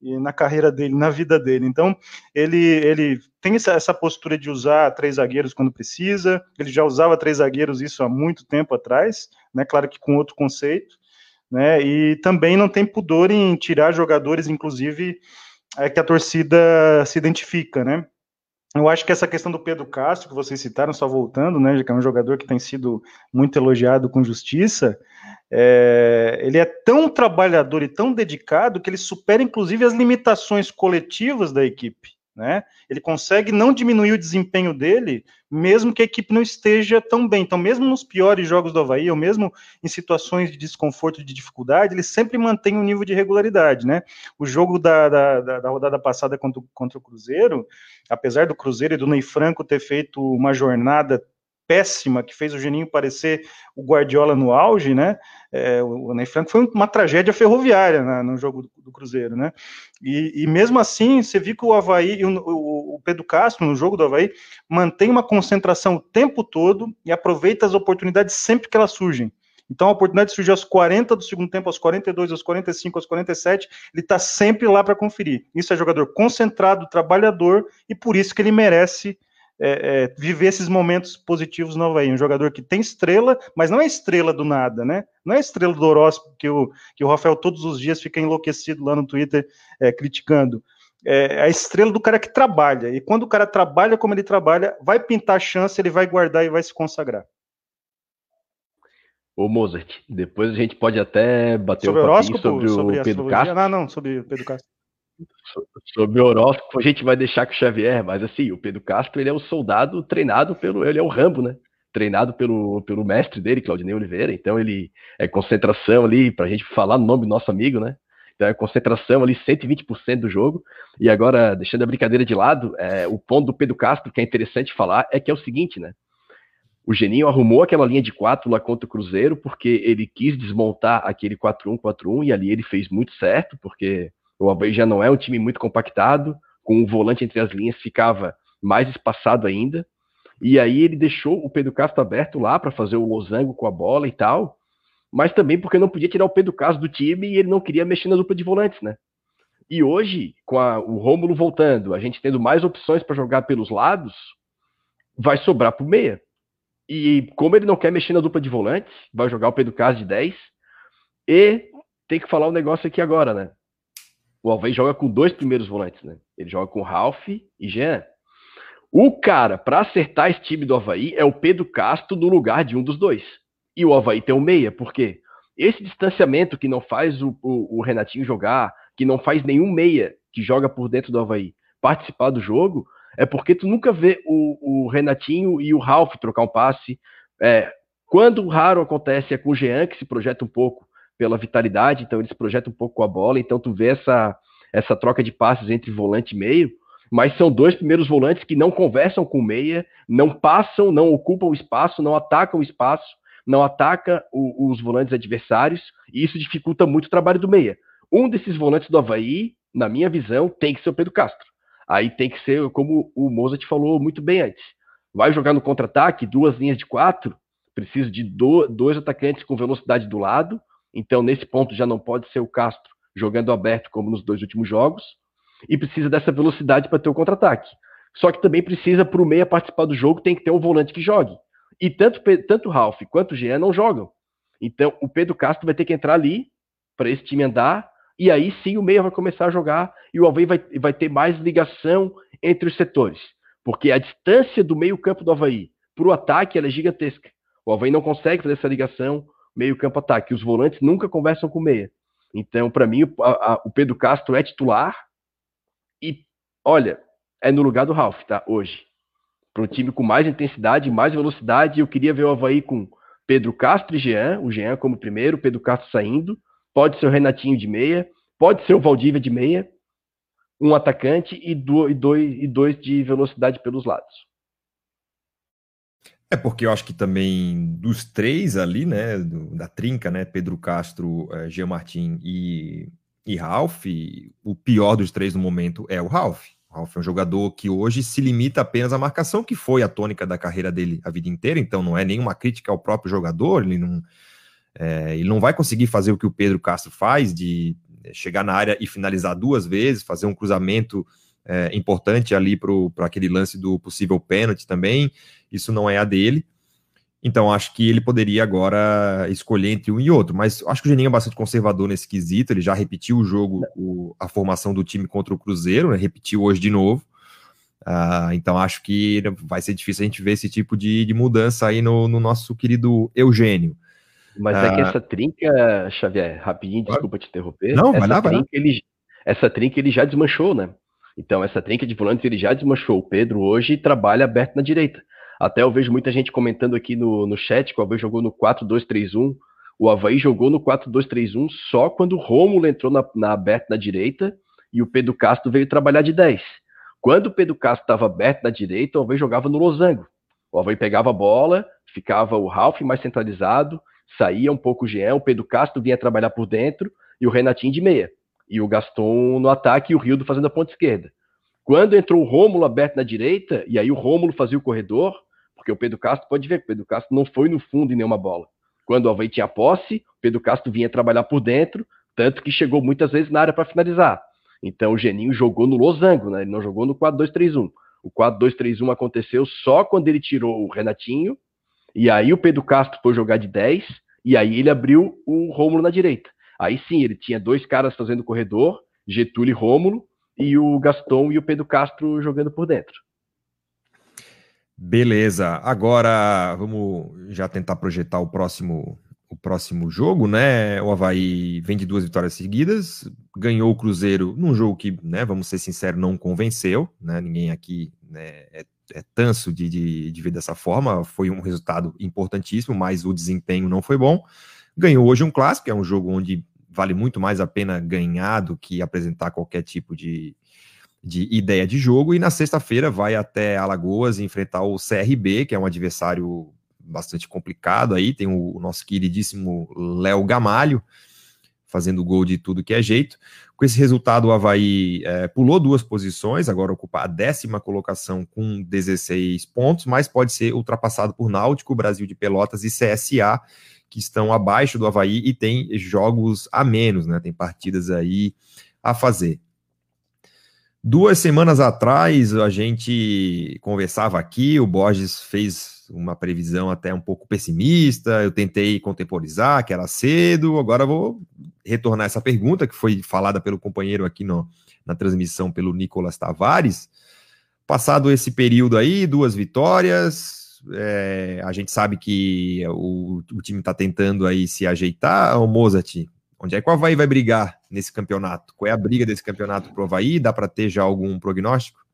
Na carreira dele, na vida dele. Então, ele, ele tem essa, essa, postura de usar três zagueiros quando precisa. Ele já usava três zagueiros isso há muito tempo atrás, né? Claro que com outro conceito, né? E também não tem pudor em tirar jogadores, inclusive, é, que a torcida se identifica, né? Eu acho que essa questão do Pedro Castro, que vocês citaram, só voltando, né, que é um jogador que tem sido muito elogiado com justiça, é, ele é tão trabalhador e tão dedicado que ele supera, inclusive, as limitações coletivas da equipe. Né? Ele consegue não diminuir o desempenho dele, mesmo que a equipe não esteja tão bem. Então, mesmo nos piores jogos do Havaí, ou mesmo em situações de desconforto, de dificuldade, ele sempre mantém um nível de regularidade. Né? O jogo da, da, da, da rodada passada contra, contra o Cruzeiro, apesar do Cruzeiro e do Ney Franco ter feito uma jornada péssima que fez o Geninho parecer o Guardiola no auge, né? É, o Ney Franco foi uma tragédia ferroviária né, no jogo do, do Cruzeiro, né? E, e, mesmo assim, você viu que o Havaí, o, o, Pedro Castro, no jogo do Havaí, mantém uma concentração o tempo todo e aproveita as oportunidades sempre que elas surgem. Então, a oportunidade surgiu aos 40 do segundo tempo, aos 42, aos 45, aos 47, ele está sempre lá para conferir. Isso é jogador concentrado, trabalhador, e por isso que ele merece é, é, viver esses momentos positivos no Havaí. Um jogador que tem estrela, mas não é estrela do nada, né? Não é estrela do horóscopo que o, que o Rafael todos os dias fica enlouquecido lá no Twitter é, criticando. É a estrela do cara que trabalha. E quando o cara trabalha como ele trabalha, vai pintar a chance, ele vai guardar e vai se consagrar. Ô Mozart, depois a gente pode até bater sobre um papinho sobre, sobre o Pedro Castro. Não, não, sobre o Pedro Castro. Sobre o horóscopo, a gente vai deixar com o Xavier, mas assim, o Pedro Castro, ele é um soldado treinado pelo. Ele é o Rambo, né? Treinado pelo, pelo mestre dele, Claudinei Oliveira. Então, ele é concentração ali, pra gente falar no nome do nosso amigo, né? Então, é concentração ali, 120% do jogo. E agora, deixando a brincadeira de lado, é, o ponto do Pedro Castro, que é interessante falar, é que é o seguinte, né? O Geninho arrumou aquela linha de quatro lá contra o Cruzeiro, porque ele quis desmontar aquele 4-1-4-1, e ali ele fez muito certo, porque o Havaí já não é um time muito compactado, com o volante entre as linhas ficava mais espaçado ainda. E aí ele deixou o Pedro Castro aberto lá para fazer o losango com a bola e tal, mas também porque não podia tirar o Pedro Castro do time e ele não queria mexer na dupla de volantes, né? E hoje, com a, o Rômulo voltando, a gente tendo mais opções para jogar pelos lados, vai sobrar para o meia. E como ele não quer mexer na dupla de volantes, vai jogar o Pedro Carlos de 10. E tem que falar um negócio aqui agora, né? O Havaí joga com dois primeiros volantes, né? Ele joga com Ralph e Jean. O cara, para acertar esse time do Havaí, é o Pedro Castro no lugar de um dos dois. E o Havaí tem um meia, por quê? Esse distanciamento que não faz o, o, o Renatinho jogar, que não faz nenhum meia que joga por dentro do Havaí participar do jogo, é porque tu nunca vê o, o Renatinho e o Ralph trocar um passe. É, quando raro acontece é com o Jean, que se projeta um pouco pela vitalidade, então ele se projeta um pouco a bola, então tu vê essa, essa troca de passes entre volante e meio, mas são dois primeiros volantes que não conversam com o meia, não passam, não ocupam o espaço, não atacam o espaço, não ataca o, os volantes adversários, e isso dificulta muito o trabalho do meia. Um desses volantes do Havaí, na minha visão, tem que ser o Pedro Castro. Aí tem que ser, como o Mozart falou muito bem antes. Vai jogar no contra-ataque, duas linhas de quatro, precisa de do, dois atacantes com velocidade do lado. Então, nesse ponto, já não pode ser o Castro jogando aberto como nos dois últimos jogos. E precisa dessa velocidade para ter o contra-ataque. Só que também precisa, para o meia participar do jogo, tem que ter um volante que jogue. E tanto, tanto o Ralph quanto o Jean não jogam. Então, o Pedro Castro vai ter que entrar ali para esse time andar e aí sim o meia vai começar a jogar e o Havaí vai, vai ter mais ligação entre os setores. Porque a distância do meio-campo do Havaí para o ataque é gigantesca. O Havaí não consegue fazer essa ligação meio-campo-ataque. Os volantes nunca conversam com o meia. Então, para mim, a, a, o Pedro Castro é titular e, olha, é no lugar do Ralf, tá? Hoje. Para um time com mais intensidade, mais velocidade. Eu queria ver o Havaí com Pedro Castro e Jean, o Jean como primeiro, o Pedro Castro saindo, pode ser o Renatinho de meia, pode ser o Valdívia de meia, um atacante e, do, e, dois, e dois de velocidade pelos lados. É porque eu acho que também dos três ali, né, do, da trinca, né, Pedro Castro, é, Jean Martin e, e Ralph, o pior dos três no momento é o Ralph. O Ralph é um jogador que hoje se limita apenas à marcação, que foi a tônica da carreira dele a vida inteira, então não é nenhuma crítica ao próprio jogador, ele não, é, ele não vai conseguir fazer o que o Pedro Castro faz, de é, chegar na área e finalizar duas vezes, fazer um cruzamento é, importante ali para aquele lance do possível pênalti também. Isso não é a dele. Então, acho que ele poderia agora escolher entre um e outro. Mas acho que o Geninho é bastante conservador nesse quesito. Ele já repetiu o jogo, o, a formação do time contra o Cruzeiro, né? repetiu hoje de novo. Uh, então, acho que vai ser difícil a gente ver esse tipo de, de mudança aí no, no nosso querido Eugênio. Mas ah. é que ah. essa trinca, Xavier, rapidinho, desculpa te interromper. Não, essa vai lá, trinca, vai lá. Ele, essa trinca ele já desmanchou, né? Então, essa trinca de volantes ele já desmanchou. O Pedro hoje trabalha aberto na direita. Até eu vejo muita gente comentando aqui no, no chat que o Havaí jogou no 4-2-3-1. O Havaí jogou no 4-2-3-1 só quando o Rômulo entrou na, na aberta na direita e o Pedro Castro veio trabalhar de 10. Quando o Pedro Castro estava aberto na direita, o Havaí jogava no losango. O Havaí pegava a bola, ficava o Ralph mais centralizado saía um pouco o Jean, o Pedro Castro vinha trabalhar por dentro e o Renatinho de meia. E o Gaston no ataque e o Rildo fazendo a ponta esquerda. Quando entrou o Rômulo aberto na direita, e aí o Rômulo fazia o corredor, porque o Pedro Castro pode ver que o Pedro Castro não foi no fundo em nenhuma bola. Quando o Havaí tinha posse, o Pedro Castro vinha trabalhar por dentro, tanto que chegou muitas vezes na área para finalizar. Então o Geninho jogou no losango, né? ele não jogou no 4-2-3-1. O 4-2-3-1 aconteceu só quando ele tirou o Renatinho e aí o Pedro Castro foi jogar de 10, e aí ele abriu o Rômulo na direita. Aí sim, ele tinha dois caras fazendo corredor, Getúlio e Rômulo, e o Gaston e o Pedro Castro jogando por dentro. Beleza. Agora vamos já tentar projetar o próximo o próximo jogo, né? O Havaí vem de duas vitórias seguidas, ganhou o Cruzeiro num jogo que, né, vamos ser sinceros, não convenceu, né? Ninguém aqui né, é é, tanso de, de, de ver dessa forma. Foi um resultado importantíssimo, mas o desempenho não foi bom. Ganhou hoje um clássico, é um jogo onde vale muito mais a pena ganhar do que apresentar qualquer tipo de, de ideia de jogo. E na sexta-feira vai até Alagoas enfrentar o CRB, que é um adversário bastante complicado aí. Tem o, nosso queridíssimo Léo Gamalho fazendo gol de tudo que é jeito. Com esse resultado, o Havaí é, pulou duas posições, agora ocupa a décima colocação com 16 pontos, mas pode ser ultrapassado por Náutico, Brasil de Pelotas e CSA, que estão abaixo do Havaí e tem jogos a menos, né? Tem partidas aí a fazer. Duas semanas atrás, a gente conversava aqui, o Borges fez uma previsão até um pouco pessimista, eu tentei contemporizar, que era cedo, agora vou retornar essa pergunta, que foi falada pelo companheiro aqui no, na transmissão pelo Nicolas Tavares. Passado esse período aí, duas vitórias, é, a gente sabe que o, o time está tentando aí se ajeitar, o Mozart, Onde é que o Havaí vai brigar nesse campeonato? Qual é a briga desse campeonato para o Havaí? Dá para ter já algum prognóstico?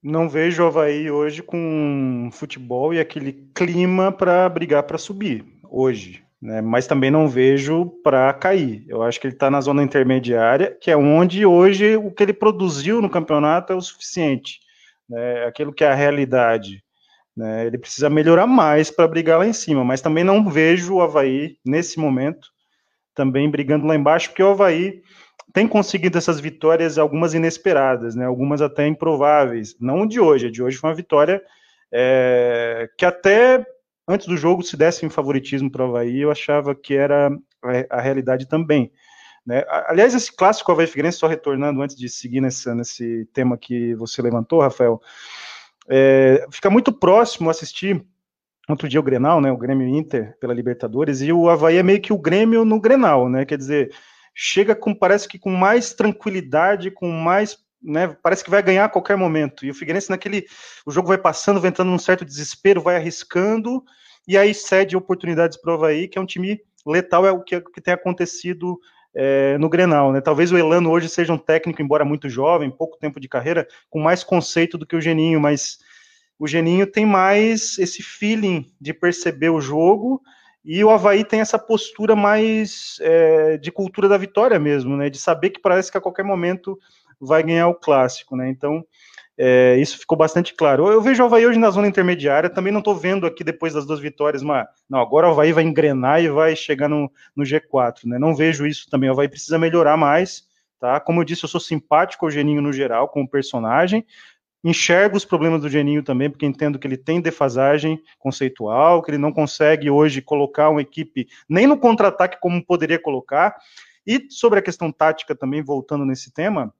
Não vejo o Havaí hoje com futebol e aquele clima para brigar para subir hoje. Né? Mas também não vejo para cair. Eu acho que ele está na zona intermediária, que é onde hoje o que ele produziu no campeonato é o suficiente. Né? Aquilo que é a realidade. Né? Ele precisa melhorar mais para brigar lá em cima, mas também não vejo o Havaí, nesse momento, também brigando lá embaixo, porque o Havaí tem conseguido essas vitórias, algumas inesperadas, né? algumas até improváveis. Não de hoje, a de hoje foi uma vitória é, que até antes do jogo, se desse um favoritismo para o Havaí, eu achava que era a realidade também. Né? Aliás, esse clássico Havaí Figueirense, só retornando antes de seguir nesse, nesse tema que você levantou, Rafael, é, fica muito próximo assistir outro dia o Grenal, né, o Grêmio Inter pela Libertadores, e o Havaí é meio que o Grêmio no Grenal, né, quer dizer, chega com, parece que com mais tranquilidade, com mais, né, parece que vai ganhar a qualquer momento, e o Figueirense naquele, o jogo vai passando, vai entrando num certo desespero, vai arriscando, e aí cede oportunidades para o Havaí, que é um time letal, é o que, que tem acontecido é, no Grenal, né? Talvez o Elano hoje seja um técnico, embora muito jovem, pouco tempo de carreira, com mais conceito do que o Geninho, mas o Geninho tem mais esse feeling de perceber o jogo e o Havaí tem essa postura mais é, de cultura da vitória mesmo, né? De saber que parece que a qualquer momento vai ganhar o clássico, né? Então é, isso ficou bastante claro. Eu vejo o Havaí hoje na zona intermediária, também não estou vendo aqui depois das duas vitórias, mas não, agora o Havaí vai engrenar e vai chegar no, no G4, né? Não vejo isso também. O Havaí precisa melhorar mais, tá? Como eu disse, eu sou simpático ao Geninho no geral, como personagem. Enxergo os problemas do Geninho também, porque entendo que ele tem defasagem conceitual, que ele não consegue hoje colocar uma equipe nem no contra-ataque como poderia colocar. E sobre a questão tática também, voltando nesse tema,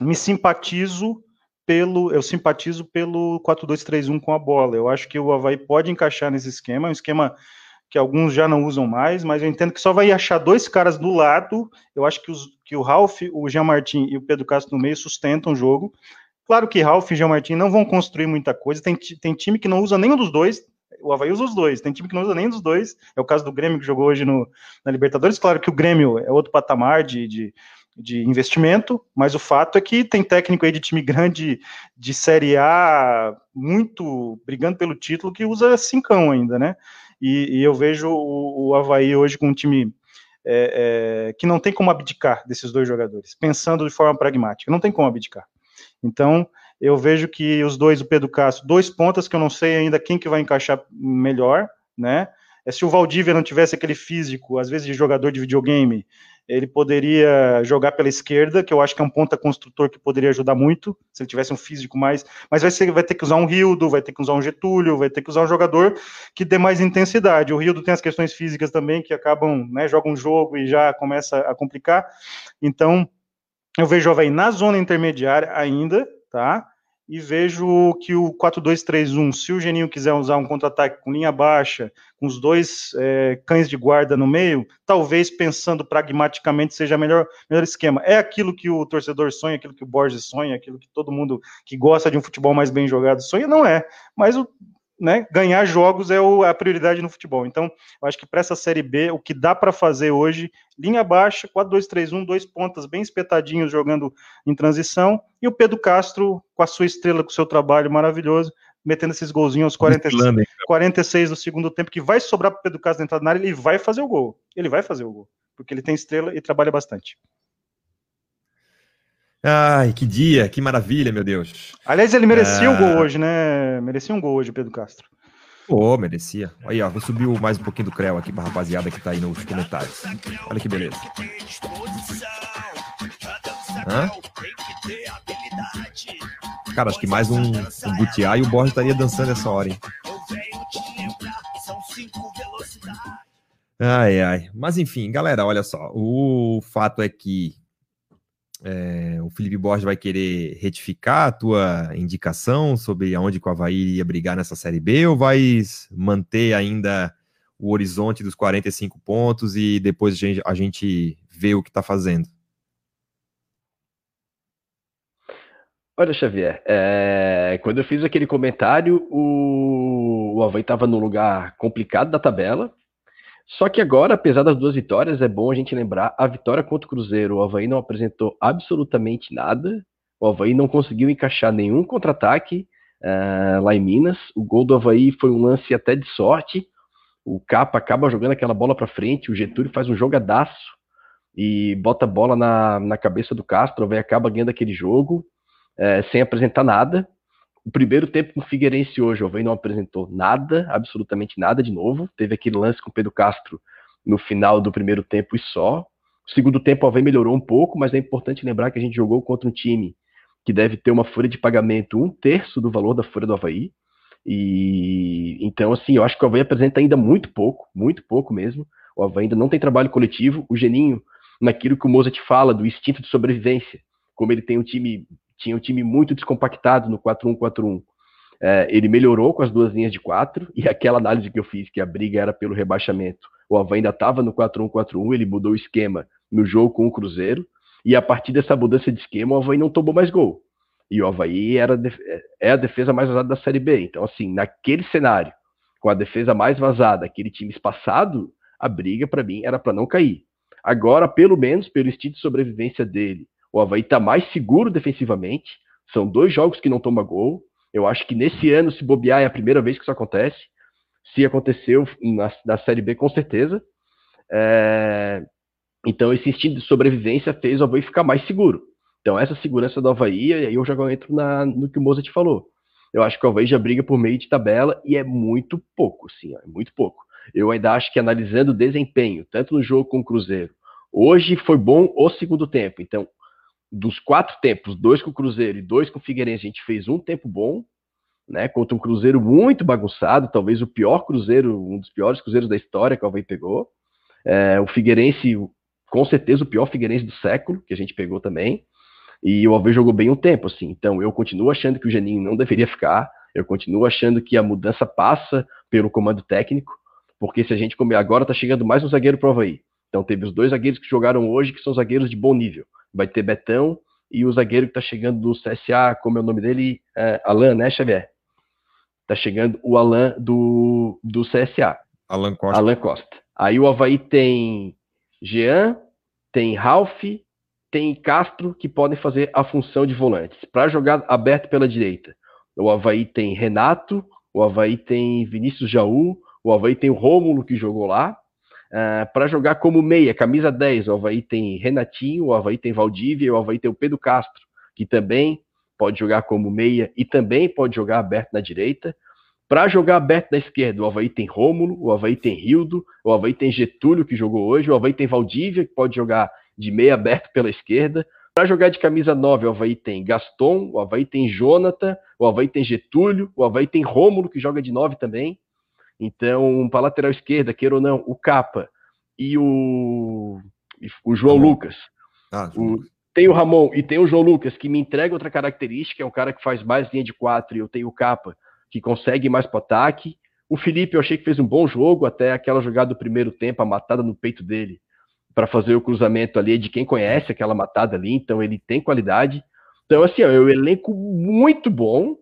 me simpatizo pelo, eu simpatizo pelo 4-2-3-1 com a bola. Eu acho que o Havaí pode encaixar nesse esquema, um esquema que alguns já não usam mais, mas eu entendo que só vai achar dois caras do lado. Eu acho que, os, que o Ralph, o Jean Martin e o Pedro Castro no meio sustentam o jogo. Claro que Ralph e Jean Martin não vão construir muita coisa. Tem, tem time que não usa nenhum dos dois. O Havaí usa os dois. Tem time que não usa nenhum dos dois. É o caso do Grêmio que jogou hoje no, na Libertadores. Claro que o Grêmio é outro patamar de, de de investimento, mas o fato é que tem técnico aí de time grande de Série A, muito brigando pelo título, que usa cincão ainda, né? E, e eu vejo o, o Havaí hoje com um time é, é, que não tem como abdicar desses dois jogadores, pensando de forma pragmática, não tem como abdicar. Então, eu vejo que os dois, o Pedro Castro, dois pontas que eu não sei ainda quem que vai encaixar melhor, né? É se o Valdívia não tivesse aquele físico, às vezes de jogador de videogame, ele poderia jogar pela esquerda, que eu acho que é um ponta construtor que poderia ajudar muito, se ele tivesse um físico mais. Mas vai, ser, vai ter que usar um Rildo, vai ter que usar um Getúlio, vai ter que usar um jogador que dê mais intensidade. O Rildo tem as questões físicas também, que acabam, né, joga um jogo e já começa a complicar. Então, eu vejo o Havaí na zona intermediária ainda, tá? E vejo que o 4-2-3-1, se o Geninho quiser usar um contra-ataque com linha baixa, com os dois é, cães de guarda no meio, talvez pensando pragmaticamente seja melhor, melhor esquema. É aquilo que o torcedor sonha, aquilo que o Borges sonha, aquilo que todo mundo que gosta de um futebol mais bem jogado sonha, não é. Mas o né, ganhar jogos é o, a prioridade no futebol. Então, eu acho que para essa Série B, o que dá para fazer hoje, linha baixa, 4-2-3-1, dois pontas bem espetadinhos jogando em transição, e o Pedro Castro com a sua estrela, com o seu trabalho maravilhoso, metendo esses golzinhos aos 46, 46 do segundo tempo, que vai sobrar para o Pedro Castro entrar na área, ele vai fazer o gol. Ele vai fazer o gol, porque ele tem estrela e trabalha bastante. Ai, que dia, que maravilha, meu Deus. Aliás, ele merecia o um gol hoje, né? Merecia um gol hoje, Pedro Castro. Pô, oh, merecia. Aí, ó, vou subir mais um pouquinho do Creu aqui pra rapaziada que tá aí nos comentários. Olha que beleza. Hã? Cara, acho que mais um, um butiá e o Borges estaria dançando essa hora, hein? Ai, ai. Mas enfim, galera, olha só. O fato é que é, o Felipe Borges vai querer retificar a tua indicação sobre aonde o Havaí ia brigar nessa Série B ou vai manter ainda o horizonte dos 45 pontos e depois a gente, a gente vê o que está fazendo? Olha, Xavier, é, quando eu fiz aquele comentário, o, o Havaí estava num lugar complicado da tabela. Só que agora, apesar das duas vitórias, é bom a gente lembrar a vitória contra o Cruzeiro. O Havaí não apresentou absolutamente nada. O Havaí não conseguiu encaixar nenhum contra-ataque uh, lá em Minas. O gol do Havaí foi um lance até de sorte. O Capa acaba jogando aquela bola para frente. O Getúlio faz um jogadaço e bota a bola na, na cabeça do Castro. O Havaí acaba ganhando aquele jogo é, sem apresentar nada. O primeiro tempo com o Figueirense hoje, o Havaí não apresentou nada, absolutamente nada de novo. Teve aquele lance com o Pedro Castro no final do primeiro tempo e só. O segundo tempo o Havaí melhorou um pouco, mas é importante lembrar que a gente jogou contra um time que deve ter uma folha de pagamento um terço do valor da folha do Havaí. E então, assim, eu acho que o Havaí apresenta ainda muito pouco, muito pouco mesmo. O Havaí ainda não tem trabalho coletivo. O Geninho, naquilo que o Mozart fala do instinto de sobrevivência, como ele tem um time tinha um time muito descompactado no 4-1-4-1. É, ele melhorou com as duas linhas de quatro, e aquela análise que eu fiz, que a briga era pelo rebaixamento, o Havaí ainda estava no 4-1-4-1, ele mudou o esquema no jogo com o Cruzeiro, e a partir dessa mudança de esquema, o Havaí não tomou mais gol. E o Havaí era, é a defesa mais vazada da Série B. Então, assim, naquele cenário, com a defesa mais vazada, aquele time espaçado, a briga, para mim, era para não cair. Agora, pelo menos, pelo instinto de sobrevivência dele, o Havaí está mais seguro defensivamente. São dois jogos que não toma gol. Eu acho que nesse ano, se bobear, é a primeira vez que isso acontece. Se aconteceu na, na Série B, com certeza. É... Então, esse instinto de sobrevivência fez o Havaí ficar mais seguro. Então, essa segurança do Havaí, aí eu já entro na, no que o Moza te falou. Eu acho que o Havaí já briga por meio de tabela e é muito pouco, sim, é muito pouco. Eu ainda acho que analisando o desempenho, tanto no jogo com o Cruzeiro, hoje foi bom o segundo tempo. Então, dos quatro tempos, dois com o Cruzeiro e dois com o Figueirense, a gente fez um tempo bom, né? Contra um Cruzeiro muito bagunçado, talvez o pior Cruzeiro, um dos piores Cruzeiros da história que o Havaí pegou. É, o Figueirense, com certeza, o pior Figueirense do século, que a gente pegou também. E o Havaí jogou bem um tempo, assim. Então, eu continuo achando que o Geninho não deveria ficar. Eu continuo achando que a mudança passa pelo comando técnico, porque se a gente comer agora, tá chegando mais um zagueiro pro Havaí. Então, teve os dois zagueiros que jogaram hoje, que são zagueiros de bom nível vai ter Betão e o zagueiro que está chegando do CSA, como é o nome dele? É, Alan, né, Xavier? Tá chegando o Alan do, do CSA. Alan Costa. Alan Costa. Aí o Havaí tem Jean, tem Ralph, tem Castro, que podem fazer a função de volantes. Para jogar aberto pela direita, o Havaí tem Renato, o Havaí tem Vinícius Jaú, o Havaí tem o Rômulo, que jogou lá, Uh, ah, para jogar como meia, camisa 10, o Havaí tem Renatinho, o Havaí tem Valdívia, o Havaí tem o Pedro Castro, que também pode jogar como meia e também pode jogar aberto na direita. Para jogar aberto na esquerda, o Havaí tem Rômulo, o Havaí tem Rildo, o Havaí tem Getúlio, que jogou hoje, o Havaí tem Valdívia, que pode jogar de meia aberto pela esquerda. Para jogar de camisa 9, o Havaí tem Gaston, o Havaí tem Jonathan, o Havaí tem Getúlio, o Havaí tem Rômulo, que joga de 9 também. Então, para lateral esquerda, queira ou não, o Capa e o, o João Ramon. Lucas. Ah, o, tem o Ramon e tem o João Lucas, que me entrega outra característica, é um cara que faz mais linha de quatro, e eu tenho o Capa, que consegue mais para ataque. O Felipe, eu achei que fez um bom jogo, até aquela jogada do primeiro tempo, a matada no peito dele, para fazer o cruzamento ali, de quem conhece aquela matada ali, então ele tem qualidade. Então, assim, é um elenco muito bom,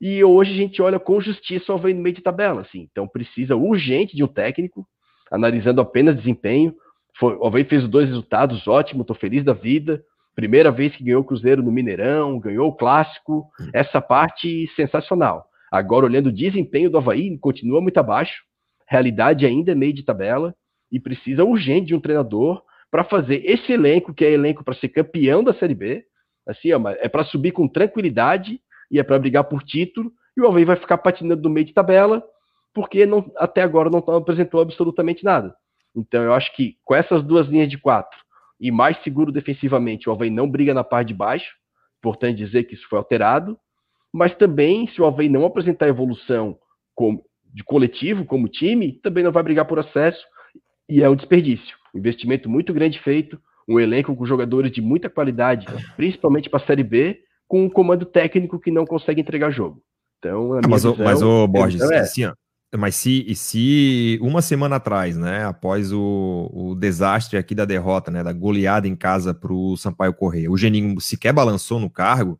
e hoje a gente olha com justiça o Havaí no meio de tabela, assim. Então precisa urgente de um técnico, analisando apenas desempenho. Foi, o Havaí fez dois resultados, ótimo, estou feliz da vida. Primeira vez que ganhou o Cruzeiro no Mineirão, ganhou o Clássico, essa parte sensacional. Agora, olhando o desempenho do Havaí, continua muito abaixo, realidade ainda é meio de tabela, e precisa urgente de um treinador para fazer esse elenco, que é elenco para ser campeão da Série B, assim, é para subir com tranquilidade e é para brigar por título, e o Havaí vai ficar patinando no meio de tabela, porque não, até agora não apresentou absolutamente nada. Então eu acho que com essas duas linhas de quatro e mais seguro defensivamente, o Havaí não briga na parte de baixo, importante dizer que isso foi alterado, mas também se o Havaí não apresentar evolução como, de coletivo, como time, também não vai brigar por acesso, e é um desperdício. Investimento muito grande feito, Um elenco com jogadores de muita qualidade, principalmente para a Série B, com um comando técnico que não consegue entregar jogo. Então, ah, mas, visão, mas, ô, Borges, é... assim, ó, mas se, se uma semana atrás, né, após o, o desastre aqui da derrota, né, da goleada em casa para o Sampaio Correia, o Geninho sequer balançou no cargo,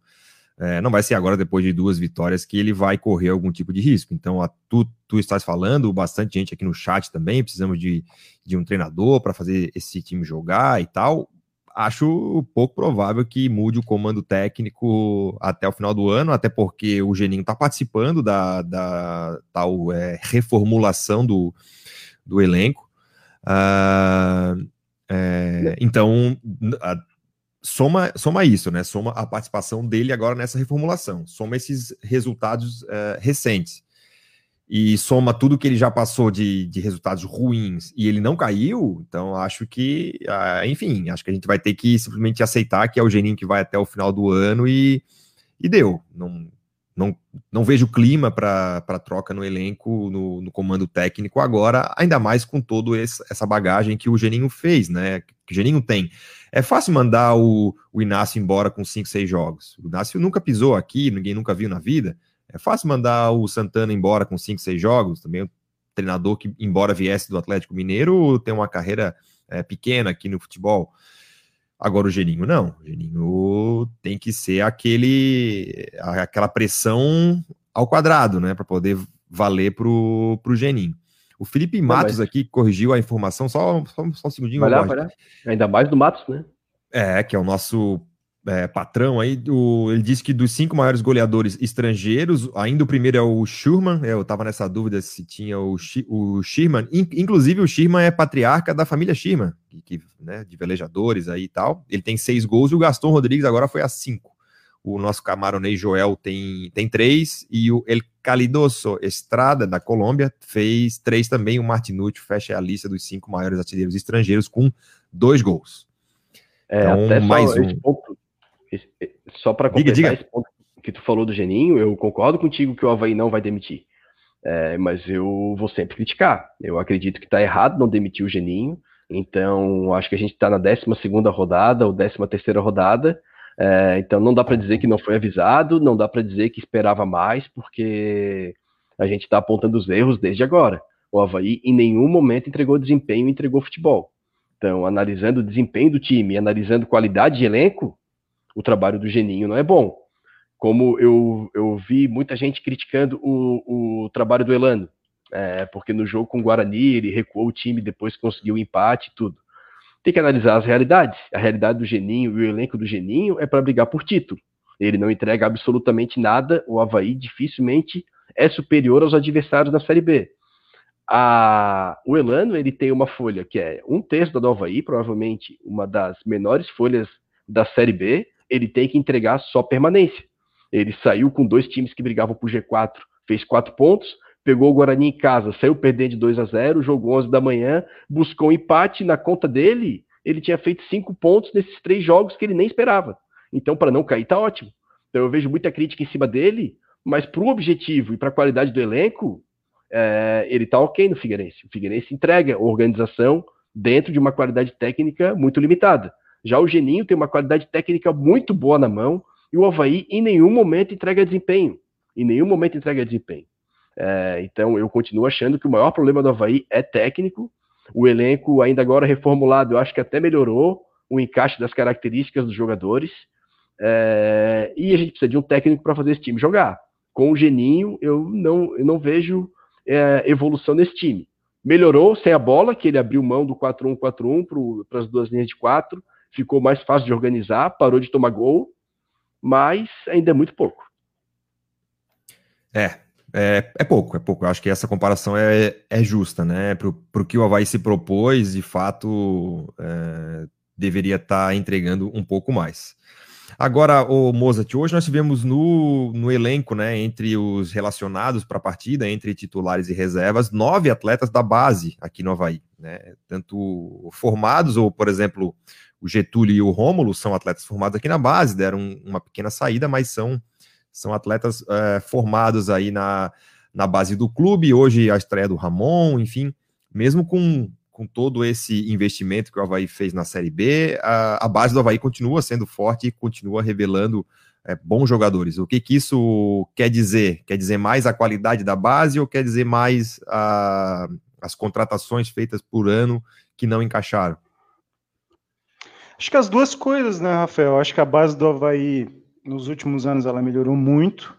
é, não vai ser agora, depois de duas vitórias, que ele vai correr algum tipo de risco. Então, a, tu, tu estás falando, bastante gente aqui no chat também, precisamos de, de um treinador para fazer esse time jogar e tal. Acho pouco provável que mude o comando técnico até o final do ano, até porque o Geninho está participando da, da tal é, reformulação do, do elenco. Uh, é, então, soma, soma isso, né? Soma a participação dele agora nessa reformulação, soma esses resultados uh, recentes e soma tudo que ele já passou de, de resultados ruins e ele não caiu, então acho que, uh, enfim, acho que a gente vai ter que simplesmente aceitar que é o Geninho que vai até o final do ano e, e deu. Não, não, não vejo clima para troca no elenco, no, no, comando técnico agora, ainda mais com toda essa bagagem que o Geninho fez, né? Que o Geninho tem. É fácil mandar o, o Inácio embora com 5, 6 jogos. O Inácio nunca pisou aqui, ninguém nunca viu na vida. É fácil mandar o Santana embora com 5, 6 jogos. Também o treinador que, embora viesse do Atlético Mineiro, tem uma carreira é, pequena aqui no futebol. Agora o Geninho não. O Geninho tem que ser aquele aquela pressão ao quadrado, né, para poder valer pro, pro Geninho. O Felipe Matos mas... aqui corrigiu a informação, só, só, só um segundinho. Vai lá, vai lá. Ainda mais do Matos, né? É, que é o nosso é, patrão aí, o, ele disse que dos cinco maiores goleadores estrangeiros, ainda o primeiro é o Schurman, eu estava nessa dúvida se tinha o, o Schirman, In, inclusive o Schirman é patriarca da família Schirman, que, né, de velejadores aí e tal, ele tem seis gols e o Gaston Rodrigues agora foi a cinco. O nosso camaronês Joel tem, tem três, e o El Calidoso Estrada, da Colômbia, fez três também. O Martinucci fecha a lista dos cinco maiores artilheiros estrangeiros com dois gols. É, então, até mais só um. Ponto, só para completar diga, diga. esse ponto que tu falou do Geninho, eu concordo contigo que o Havaí não vai demitir. É, mas eu vou sempre criticar. Eu acredito que está errado não demitir o Geninho. Então, acho que a gente está na 12 rodada ou 13 rodada. É, então, não dá para dizer que não foi avisado, não dá para dizer que esperava mais, porque a gente está apontando os erros desde agora. O Havaí em nenhum momento entregou desempenho, entregou futebol. Então, analisando o desempenho do time, analisando qualidade de elenco, o trabalho do Geninho não é bom. Como eu, eu vi muita gente criticando o, o trabalho do Elano, é, porque no jogo com o Guarani ele recuou o time depois que conseguiu o empate e tudo. Tem que analisar as realidades. A realidade do Geninho e o elenco do Geninho é para brigar por título. Ele não entrega absolutamente nada. O Havaí dificilmente é superior aos adversários na Série B. A, o Elano ele tem uma folha que é um terço da do Havaí, provavelmente uma das menores folhas da Série B. Ele tem que entregar só permanência. Ele saiu com dois times que brigavam por G4, fez quatro pontos, pegou o Guarani em casa, saiu perdendo de 2 a 0, jogou 11 da manhã, buscou um empate na conta dele, ele tinha feito cinco pontos nesses três jogos que ele nem esperava. Então, para não cair, tá ótimo. Então, eu vejo muita crítica em cima dele, mas para o objetivo e para a qualidade do elenco, é, ele tá ok no Figueirense. O Figueirense entrega organização dentro de uma qualidade técnica muito limitada. Já o Geninho tem uma qualidade técnica muito boa na mão e o Havaí em nenhum momento entrega desempenho. Em nenhum momento entrega desempenho. É, então eu continuo achando que o maior problema do Havaí é técnico. O elenco, ainda agora reformulado, eu acho que até melhorou o encaixe das características dos jogadores. É, e a gente precisa de um técnico para fazer esse time jogar. Com o Geninho, eu não, eu não vejo é, evolução nesse time. Melhorou sem a bola, que ele abriu mão do 4-1-4-1 para as duas linhas de quatro, ficou mais fácil de organizar, parou de tomar gol, mas ainda é muito pouco. É, é, é pouco, é pouco. Eu acho que essa comparação é, é justa, né? Para o que o Havaí se propôs, de fato, é, deveria estar tá entregando um pouco mais. Agora, o Mozart, hoje nós tivemos no, no elenco, né, entre os relacionados para a partida, entre titulares e reservas, nove atletas da base aqui no Havaí, né? Tanto formados, ou, por exemplo, o Getúlio e o Rômulo são atletas formados aqui na base, deram uma pequena saída, mas são são atletas é, formados aí na, na base do clube. Hoje a estreia do Ramon, enfim, mesmo com, com todo esse investimento que o Havaí fez na Série B, a, a base do Havaí continua sendo forte e continua revelando é, bons jogadores. O que, que isso quer dizer? Quer dizer mais a qualidade da base ou quer dizer mais a, as contratações feitas por ano que não encaixaram? Acho que as duas coisas, né, Rafael? Acho que a base do Havaí, nos últimos anos, ela melhorou muito.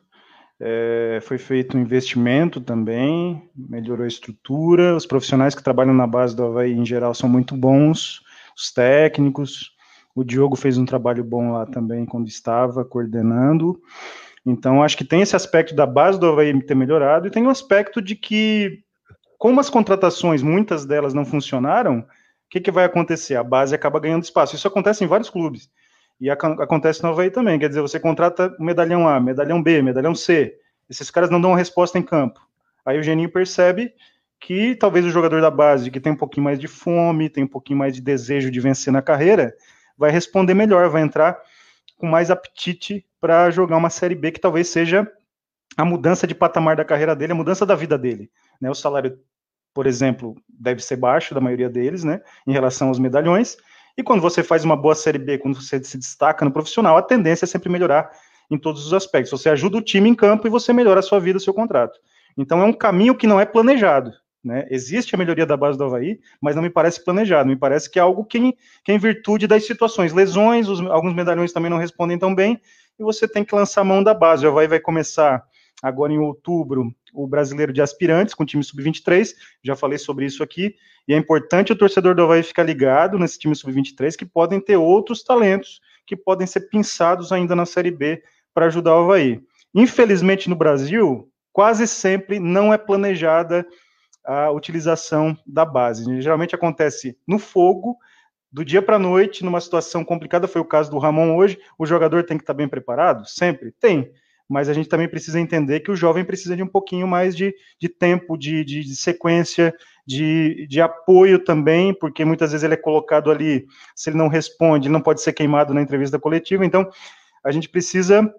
É, foi feito um investimento também, melhorou a estrutura. Os profissionais que trabalham na base do Havaí, em geral, são muito bons, os técnicos. O Diogo fez um trabalho bom lá também quando estava coordenando. Então, acho que tem esse aspecto da base do Havaí ter melhorado, e tem o aspecto de que, como as contratações, muitas delas não funcionaram, o que, que vai acontecer? A base acaba ganhando espaço. Isso acontece em vários clubes. E acontece no Havaí também, quer dizer, você contrata medalhão A, medalhão B, medalhão C, esses caras não dão uma resposta em campo. Aí o Geninho percebe que talvez o jogador da base, que tem um pouquinho mais de fome, tem um pouquinho mais de desejo de vencer na carreira, vai responder melhor, vai entrar com mais apetite para jogar uma Série B que talvez seja a mudança de patamar da carreira dele, a mudança da vida dele. Né? O salário, por exemplo, deve ser baixo da maioria deles, né, em relação aos medalhões, e quando você faz uma boa Série B, quando você se destaca no profissional, a tendência é sempre melhorar em todos os aspectos. Você ajuda o time em campo e você melhora a sua vida, o seu contrato. Então é um caminho que não é planejado. Né? Existe a melhoria da base do Havaí, mas não me parece planejado. Me parece que é algo que, que é em virtude das situações. Lesões, os, alguns medalhões também não respondem tão bem, e você tem que lançar a mão da base. O Havaí vai começar agora em outubro o brasileiro de aspirantes com o time sub-23, já falei sobre isso aqui, e é importante o torcedor do Havaí ficar ligado nesse time sub-23, que podem ter outros talentos que podem ser pinçados ainda na Série B para ajudar o Havaí. Infelizmente no Brasil, quase sempre não é planejada a utilização da base. Geralmente acontece no fogo, do dia para a noite, numa situação complicada, foi o caso do Ramon hoje, o jogador tem que estar bem preparado? Sempre? Tem mas a gente também precisa entender que o jovem precisa de um pouquinho mais de, de tempo, de, de, de sequência, de, de apoio também, porque muitas vezes ele é colocado ali, se ele não responde, ele não pode ser queimado na entrevista coletiva, então a gente precisa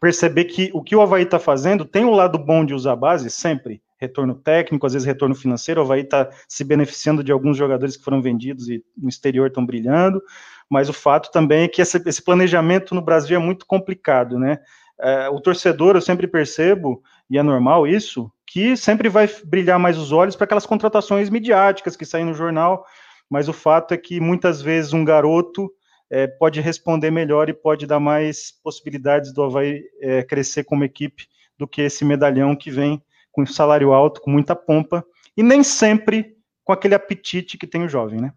perceber que o que o Havaí está fazendo tem o um lado bom de usar a base, sempre, retorno técnico, às vezes retorno financeiro, o Havaí está se beneficiando de alguns jogadores que foram vendidos e no exterior estão brilhando, mas o fato também é que esse, esse planejamento no Brasil é muito complicado, né? É, o torcedor, eu sempre percebo, e é normal isso, que sempre vai brilhar mais os olhos para aquelas contratações midiáticas que saem no jornal, mas o fato é que muitas vezes um garoto é, pode responder melhor e pode dar mais possibilidades do Havaí é, crescer como equipe do que esse medalhão que vem com salário alto, com muita pompa, e nem sempre com aquele apetite que tem o jovem, né?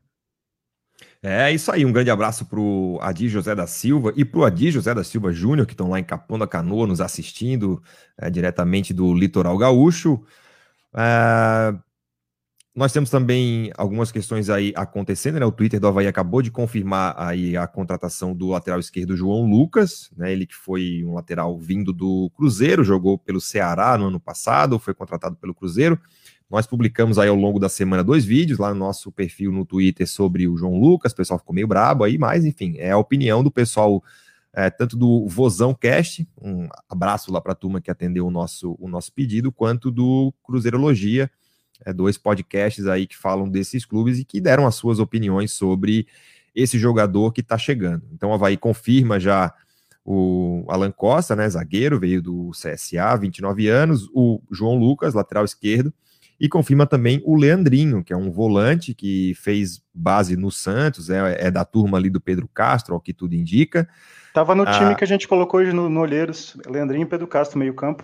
É isso aí, um grande abraço para o Adi José da Silva e para o Adi José da Silva Júnior, que estão lá em Capão da Canoa nos assistindo é, diretamente do Litoral Gaúcho. É, nós temos também algumas questões aí acontecendo, né? O Twitter do Havaí acabou de confirmar aí a contratação do lateral esquerdo João Lucas, né? Ele que foi um lateral vindo do Cruzeiro, jogou pelo Ceará no ano passado, foi contratado pelo Cruzeiro. Nós publicamos aí ao longo da semana dois vídeos lá no nosso perfil no Twitter sobre o João Lucas, o pessoal ficou meio brabo aí, mas enfim, é a opinião do pessoal, é, tanto do Vozão Cast, um abraço lá para a turma que atendeu o nosso, o nosso pedido, quanto do Cruzeirologia, é, dois podcasts aí que falam desses clubes e que deram as suas opiniões sobre esse jogador que está chegando. Então o Havaí confirma já o Alan Costa, né, zagueiro, veio do CSA, 29 anos, o João Lucas, lateral esquerdo, e confirma também o Leandrinho, que é um volante que fez base no Santos, é, é da turma ali do Pedro Castro, ao que tudo indica. Tava no ah, time que a gente colocou hoje no, no Olheiros, Leandrinho e Pedro Castro, meio campo,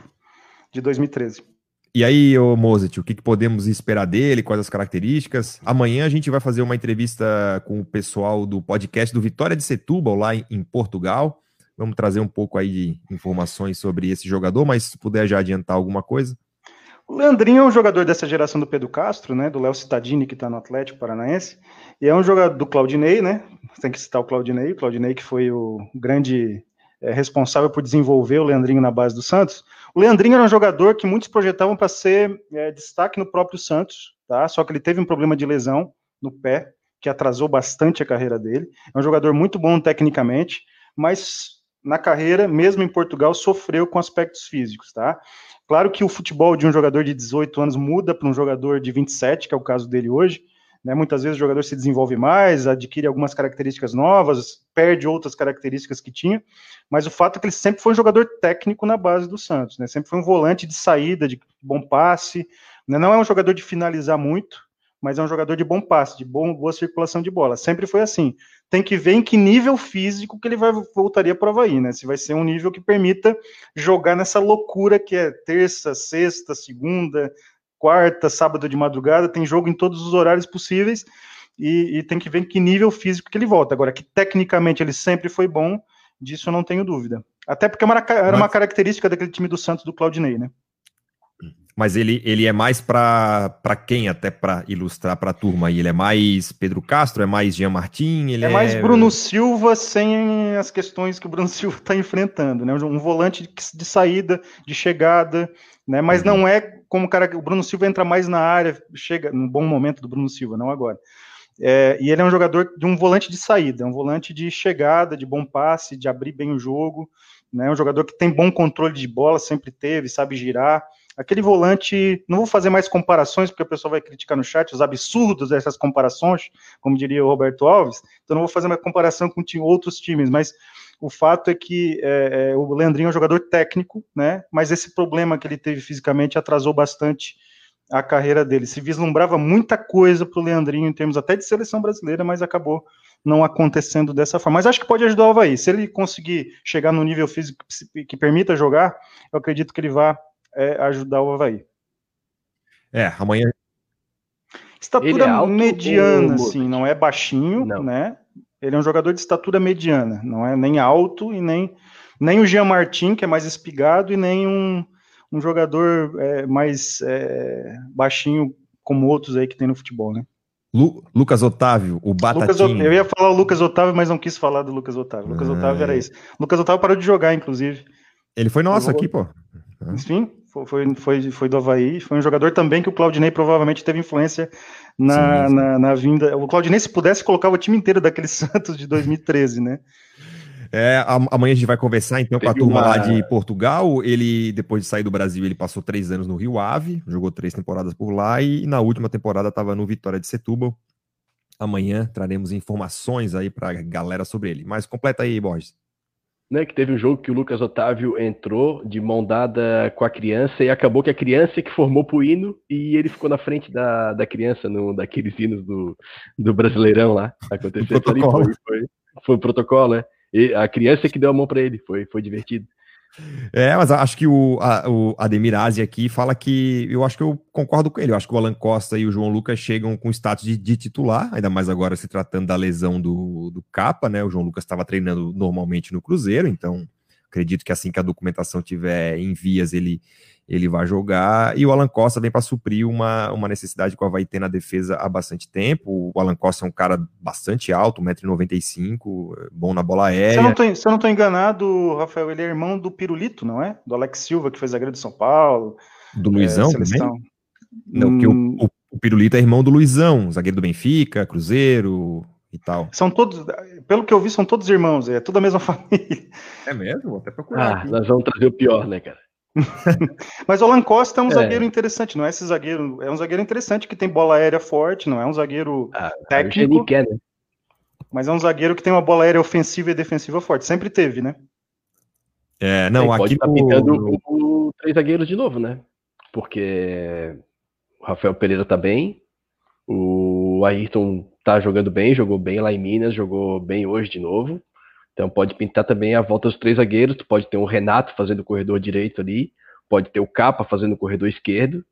de 2013. E aí, ô Mozart, o que, que, podemos esperar dele? Quais as características? Amanhã a gente vai fazer uma entrevista com o pessoal do podcast do Vitória de Setúbal, lá em, em Portugal. Vamos trazer um pouco aí de informações sobre esse jogador, mas se puder já adiantar alguma coisa. O Leandrinho é um jogador dessa geração do Pedro Castro, né? Do Léo Cittadini, que está no Atlético Paranaense. E é um jogador do Claudinei, né? Tem que citar o Claudinei. O Claudinei, que foi o grande é, responsável por desenvolver o Leandrinho na base do Santos. O Leandrinho era um jogador que muitos projetavam para ser é, destaque no próprio Santos, tá? Só que ele teve um problema de lesão no pé, que atrasou bastante a carreira dele. É um jogador muito bom tecnicamente, mas na carreira, mesmo em Portugal, sofreu com aspectos físicos, tá? Claro que o futebol de um jogador de 18 anos muda para um jogador de 27, que é o caso dele hoje, Né? Muitas vezes o jogador se desenvolve mais, adquire algumas características novas, perde outras características que tinha, mas o fato é que ele sempre foi um jogador técnico na base do Santos, né? sempre foi um volante de saída, de bom passe, né? não é um jogador de finalizar muito, mas é um jogador de bom passe, de bom, boa circulação de bola. Sempre foi assim. Tem que ver em que nível físico que ele vai voltaria para o Havaí, né? Se vai ser um nível que permita jogar nessa loucura que é terça, sexta, segunda, quarta, sábado de madrugada, tem jogo em todos os horários possíveis e, e tem que ver em que nível físico que ele volta. Agora, que tecnicamente ele sempre foi bom, disso eu não tenho dúvida. Até porque era uma característica daquele time do Santos do Claudinei, né? Mas ele, ele é mais para quem, até para ilustrar para a turma aí? Ele é mais Pedro Castro? É mais Jean Martin? Ele é, é mais Bruno Silva sem as questões que o Bruno Silva está enfrentando, né? Um volante de, de, saída, de chegada, né? Mas uhum. não é como o cara. O Bruno Silva entra mais na área, chega no bom momento do Bruno Silva, não agora. É, e ele é um jogador de um volante de saída, um volante de chegada, de bom passe, de abrir bem o jogo, né? Um jogador que tem bom controle de bola, sempre teve, sabe girar. Aquele volante, não vou fazer mais comparações, porque o pessoal vai criticar no chat os absurdos dessas comparações, como diria o Roberto Alves, então não vou fazer uma comparação com outros times, mas o fato é que é, é, o Leandrinho é um jogador técnico, né? Mas esse problema que ele teve fisicamente atrasou bastante a carreira dele. Se vislumbrava muita coisa para o Leandrinho em termos até de seleção brasileira, mas acabou não acontecendo dessa forma. Mas acho que pode ajudar o Havaí. Se ele conseguir chegar no nível físico que permita jogar, eu acredito que ele vá é ajudar o Havaí. É, amanhã. Estatura é mediana, assim, não é baixinho, não. né? Ele é um jogador de estatura mediana, não é nem alto e nem, nem o Jean Martin, que é mais espigado, e nem um, um jogador é, mais é, baixinho como outros aí que tem no futebol, né? Lu, Lucas Otávio, o Batatinha. Lucas, eu ia falar o Lucas Otávio, mas não quis falar do Lucas Otávio. Lucas ah, Otávio era isso. Lucas Otávio parou de jogar, inclusive. Ele foi nosso aqui, pô. Enfim, foi, foi, foi do Havaí, foi um jogador também que o Claudinei provavelmente teve influência na, na, na, vinda. O Claudinei, se pudesse, colocava o time inteiro daquele Santos de 2013, né? É, amanhã a gente vai conversar então com a turma uma... lá de Portugal. Ele, depois de sair do Brasil, ele passou três anos no Rio Ave, jogou três temporadas por lá e na última temporada estava no Vitória de Setúbal. Amanhã traremos informações aí para a galera sobre ele. Mas completa aí, Borges né, que teve um jogo que o Lucas Otávio entrou de mão dada com a criança e acabou que a criança que formou pro hino e ele ficou na frente da, da criança no daqueles hinos do, do Brasileirão lá. Aconteceu ali, foi, foi, foi o protocolo, né? E a criança que deu a mão para ele, foi, foi divertido. É, mas acho que o, a, o Ademir Azi aqui fala que eu acho que eu concordo com ele. Eu acho que o Alan Costa e o João Lucas chegam com status de, de titular, ainda mais agora se tratando da lesão do, do Capa, né? O João Lucas estava treinando normalmente no Cruzeiro, então acredito que assim que a documentação tiver em vias, ele ele vai jogar, e o Alan Costa vem para suprir uma, uma necessidade que o Havaí tem na defesa há bastante tempo. O Alan Costa é um cara bastante alto, 1,95m, bom na bola aérea. Se eu, não tô, se eu não estou enganado, Rafael, ele é irmão do Pirulito, não é? Do Alex Silva, que fez a grande São Paulo. Do Luizão é, também? Não, hum... que o, o, o Pirulito é irmão do Luizão, zagueiro do Benfica, Cruzeiro, e tal. São todos, pelo que eu vi, são todos irmãos, é tudo a mesma família. É mesmo? Vou até procurar. Ah, nós vamos trazer o pior, né, cara? Mas o Alan Costa é um é. zagueiro interessante, não é esse zagueiro. É um zagueiro interessante que tem bola aérea forte, não é um zagueiro ah, técnico. Quer, né? Mas é um zagueiro que tem uma bola aérea ofensiva e defensiva forte. Sempre teve, né? É, não, aqui pode tá pintando o, três zagueiros de novo, né? Porque o Rafael Pereira tá bem, o Ayrton tá jogando bem, jogou bem lá em Minas, jogou bem hoje de novo. Então pode pintar também a volta dos três zagueiros, tu pode ter um Renato fazendo o corredor direito ali, pode ter o Capa fazendo o corredor esquerdo.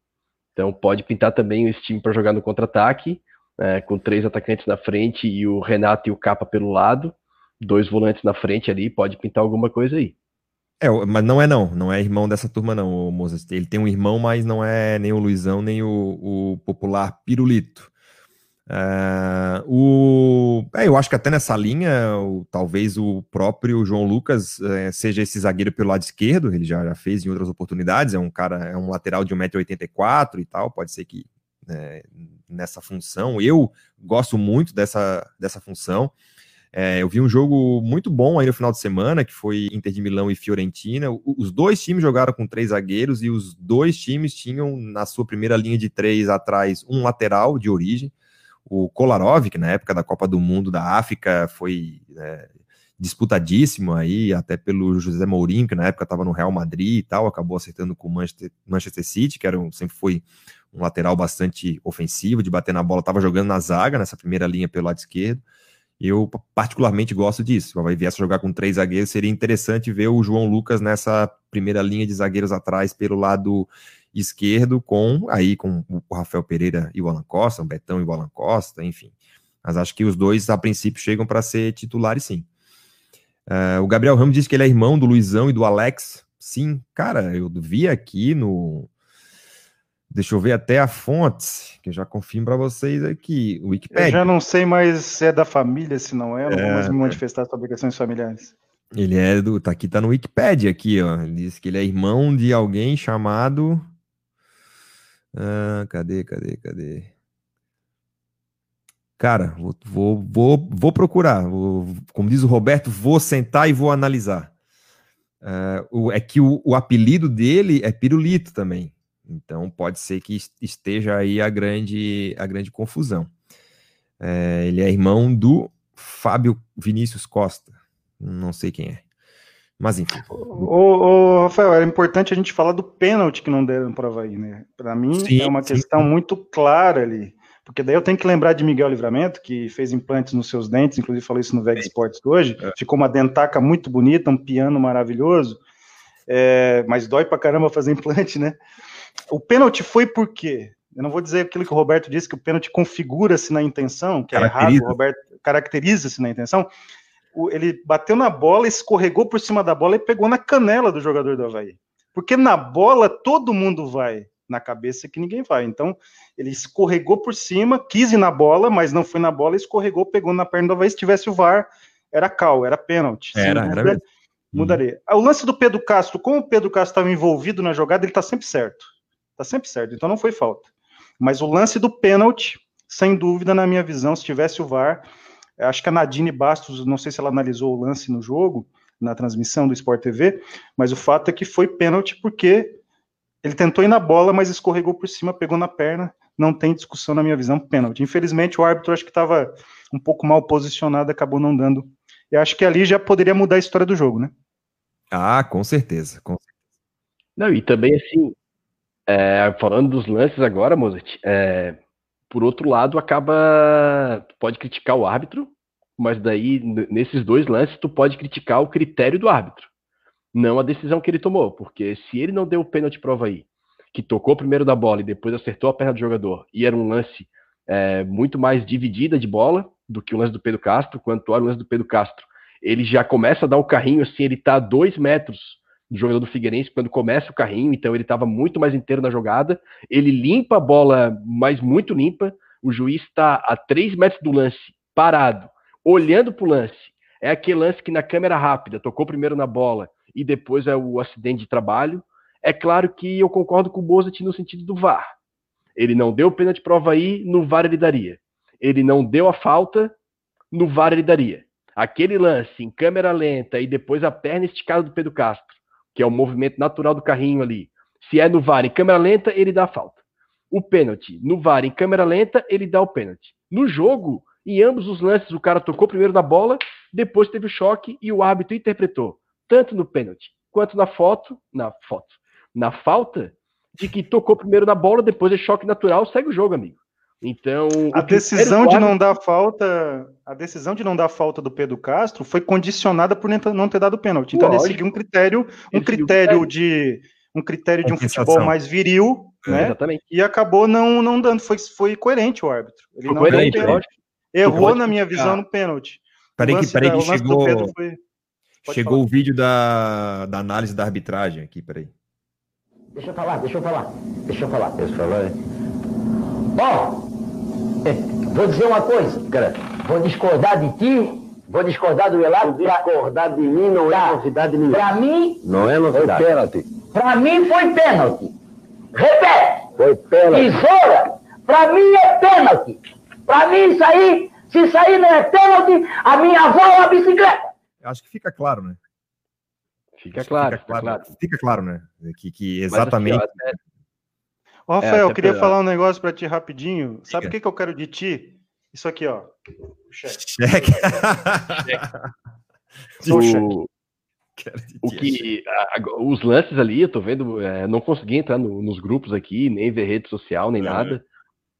Então pode pintar também esse time para jogar no contra-ataque, né, com três atacantes na frente e o Renato e o Capa pelo lado, dois volantes na frente ali, pode pintar alguma coisa aí. É, mas não é não, não é irmão dessa turma não, Mozart. Ele tem um irmão, mas não é nem o Luizão, nem o, o popular Pirulito. Uh, o, é, eu acho que até nessa linha, o, talvez o próprio João Lucas é, seja esse zagueiro pelo lado esquerdo, ele já, já, fez em outras oportunidades, é um cara, é um lateral de 1,84m e tal, pode ser que é, nessa função, eu gosto muito dessa, dessa função. É, eu vi um jogo muito bom aí no final de semana, que foi Inter de Milão e Fiorentina. Os dois times jogaram com três zagueiros e os dois times tinham na sua primeira linha de três atrás um lateral de origem o Kolarov, que na época da Copa do Mundo da África foi é, disputadíssimo aí, até pelo José Mourinho, que na época estava no Real Madrid e tal, acabou acertando com o Manchester, Manchester City, que era um, sempre foi um lateral bastante ofensivo, de bater na bola, estava jogando na zaga, nessa primeira linha pelo lado esquerdo. Eu particularmente gosto disso. Se vai viesse jogar com três zagueiros, seria interessante ver o João Lucas nessa primeira linha de zagueiros atrás pelo lado esquerdo, com aí com o Rafael Pereira e o Alan Costa, o Betão e o Alan Costa, enfim. Mas acho que os dois, a princípio, chegam para ser titulares, sim. Uh, o Gabriel Ramos disse que ele é irmão do Luizão e do Alex. Sim, cara, eu vi aqui no. Deixa eu ver até a fonte, que eu já confirmo para vocês aqui. O Wikipedia. Eu já não sei mais se é da família, se não é, não é, vou mais me manifestar sobre questões familiares. Ele é do. Tá aqui, tá no Wikipedia aqui, ó. Ele diz que ele é irmão de alguém chamado. Ah, cadê, cadê, cadê? Cara, vou, vou, vou, vou procurar. Vou, como diz o Roberto, vou sentar e vou analisar. Uh, o, é que o, o, apelido dele é Pirulito também. Então pode ser que esteja aí a grande, a grande confusão. É, ele é irmão do Fábio Vinícius Costa. Não sei quem é. Mas enfim. Ô, ô, Rafael, é importante a gente falar do pênalti que não deram para o Havaí, né? Para mim sim, é uma sim. questão muito clara ali. Porque daí eu tenho que lembrar de Miguel Livramento, que fez implantes nos seus dentes, inclusive falou isso no Veg Sports hoje. É. Ficou uma dentaca muito bonita, um piano maravilhoso. É, mas dói pra caramba fazer implante, né? O pênalti foi por quê? Eu não vou dizer aquilo que o Roberto disse, que o pênalti configura-se na intenção, que é errado, o Roberto caracteriza-se na intenção. Ele bateu na bola, escorregou por cima da bola e pegou na canela do jogador do Havaí. Porque na bola todo mundo vai na cabeça que ninguém vai. Então, ele escorregou por cima, quis ir na bola, mas não foi na bola, escorregou, pegou na perna do Havaí. Se tivesse o VAR, era cal, era pênalti. Era, era mesmo. Mudaria. Hum. O lance do Pedro Castro, como o Pedro Castro estava envolvido na jogada, ele está sempre certo. Está sempre certo, então não foi falta. Mas o lance do pênalti, sem dúvida, na minha visão, se tivesse o VAR, acho que a Nadine Bastos, não sei se ela analisou o lance no jogo, na transmissão do Sport TV, mas o fato é que foi pênalti porque ele tentou ir na bola, mas escorregou por cima, pegou na perna. Não tem discussão na minha visão, pênalti. Infelizmente, o árbitro acho que estava um pouco mal posicionado, acabou não dando. E acho que ali já poderia mudar a história do jogo, né? Ah, com certeza. Com certeza. Não, e também assim, é, falando dos lances agora, Mozart, é, por outro lado, acaba. Tu pode criticar o árbitro, mas daí, nesses dois lances, tu pode criticar o critério do árbitro não a decisão que ele tomou, porque se ele não deu o pênalti prova aí, que tocou primeiro da bola e depois acertou a perna do jogador, e era um lance é, muito mais dividida de bola do que o lance do Pedro Castro, quanto ao lance do Pedro Castro, ele já começa a dar o carrinho assim, ele tá a dois metros do jogador do Figueirense quando começa o carrinho, então ele estava muito mais inteiro na jogada, ele limpa a bola, mas muito limpa, o juiz está a três metros do lance, parado, olhando para o lance, é aquele lance que na câmera rápida tocou primeiro na bola, e depois é o acidente de trabalho. É claro que eu concordo com o Bozat no sentido do VAR. Ele não deu pênalti prova aí, no VAR ele daria. Ele não deu a falta, no VAR ele daria. Aquele lance em câmera lenta e depois a perna esticada do Pedro Castro, que é o movimento natural do carrinho ali. Se é no VAR em câmera lenta, ele dá a falta. O pênalti no VAR em câmera lenta, ele dá o pênalti. No jogo, em ambos os lances, o cara tocou primeiro na bola, depois teve o choque e o árbitro interpretou tanto no pênalti quanto na foto, na foto, na falta de que tocou primeiro na bola, depois é choque natural, segue o jogo, amigo. Então, a decisão de não dar falta, a decisão de não dar falta do Pedro Castro foi condicionada por não ter dado pênalti. Então Lógico. ele seguiu um critério, um critério de um critério de um futebol mais viril, né? Exatamente. E acabou não não dando, foi foi coerente o árbitro. Ele foi não coerente, Errou na minha visão no pênalti. Peraí que, peraí que chegou. Foi... Chegou falar. o vídeo da, da análise da arbitragem aqui, peraí. Deixa eu falar, deixa eu falar. Deixa eu falar. Deixa eu falar. Bom, vou dizer uma coisa. Cara. Vou discordar de ti, vou discordar do Elato. Discordar de mim não é novidade nenhuma. Pra mim... Não é novidade. Foi pênalti. Pra mim foi pênalti. Repete. Foi pênalti. Tesoura. Pra mim é pênalti. Pra mim isso aí, se isso aí não é pênalti, a minha avó é uma bicicleta acho que fica claro, né? Fica claro, fica, claro, fica claro, né? Que, que exatamente. Mas, assim, ó, Rafael, é, eu queria falar um negócio para ti rapidinho. Sabe o que, que eu quero de ti? Isso aqui, ó. O cheque. Cheque. Só o cheque. O, que, a- a- os lances ali, eu tô vendo, é, não consegui entrar no- nos grupos aqui, nem ver rede social, nem Uhum. nada,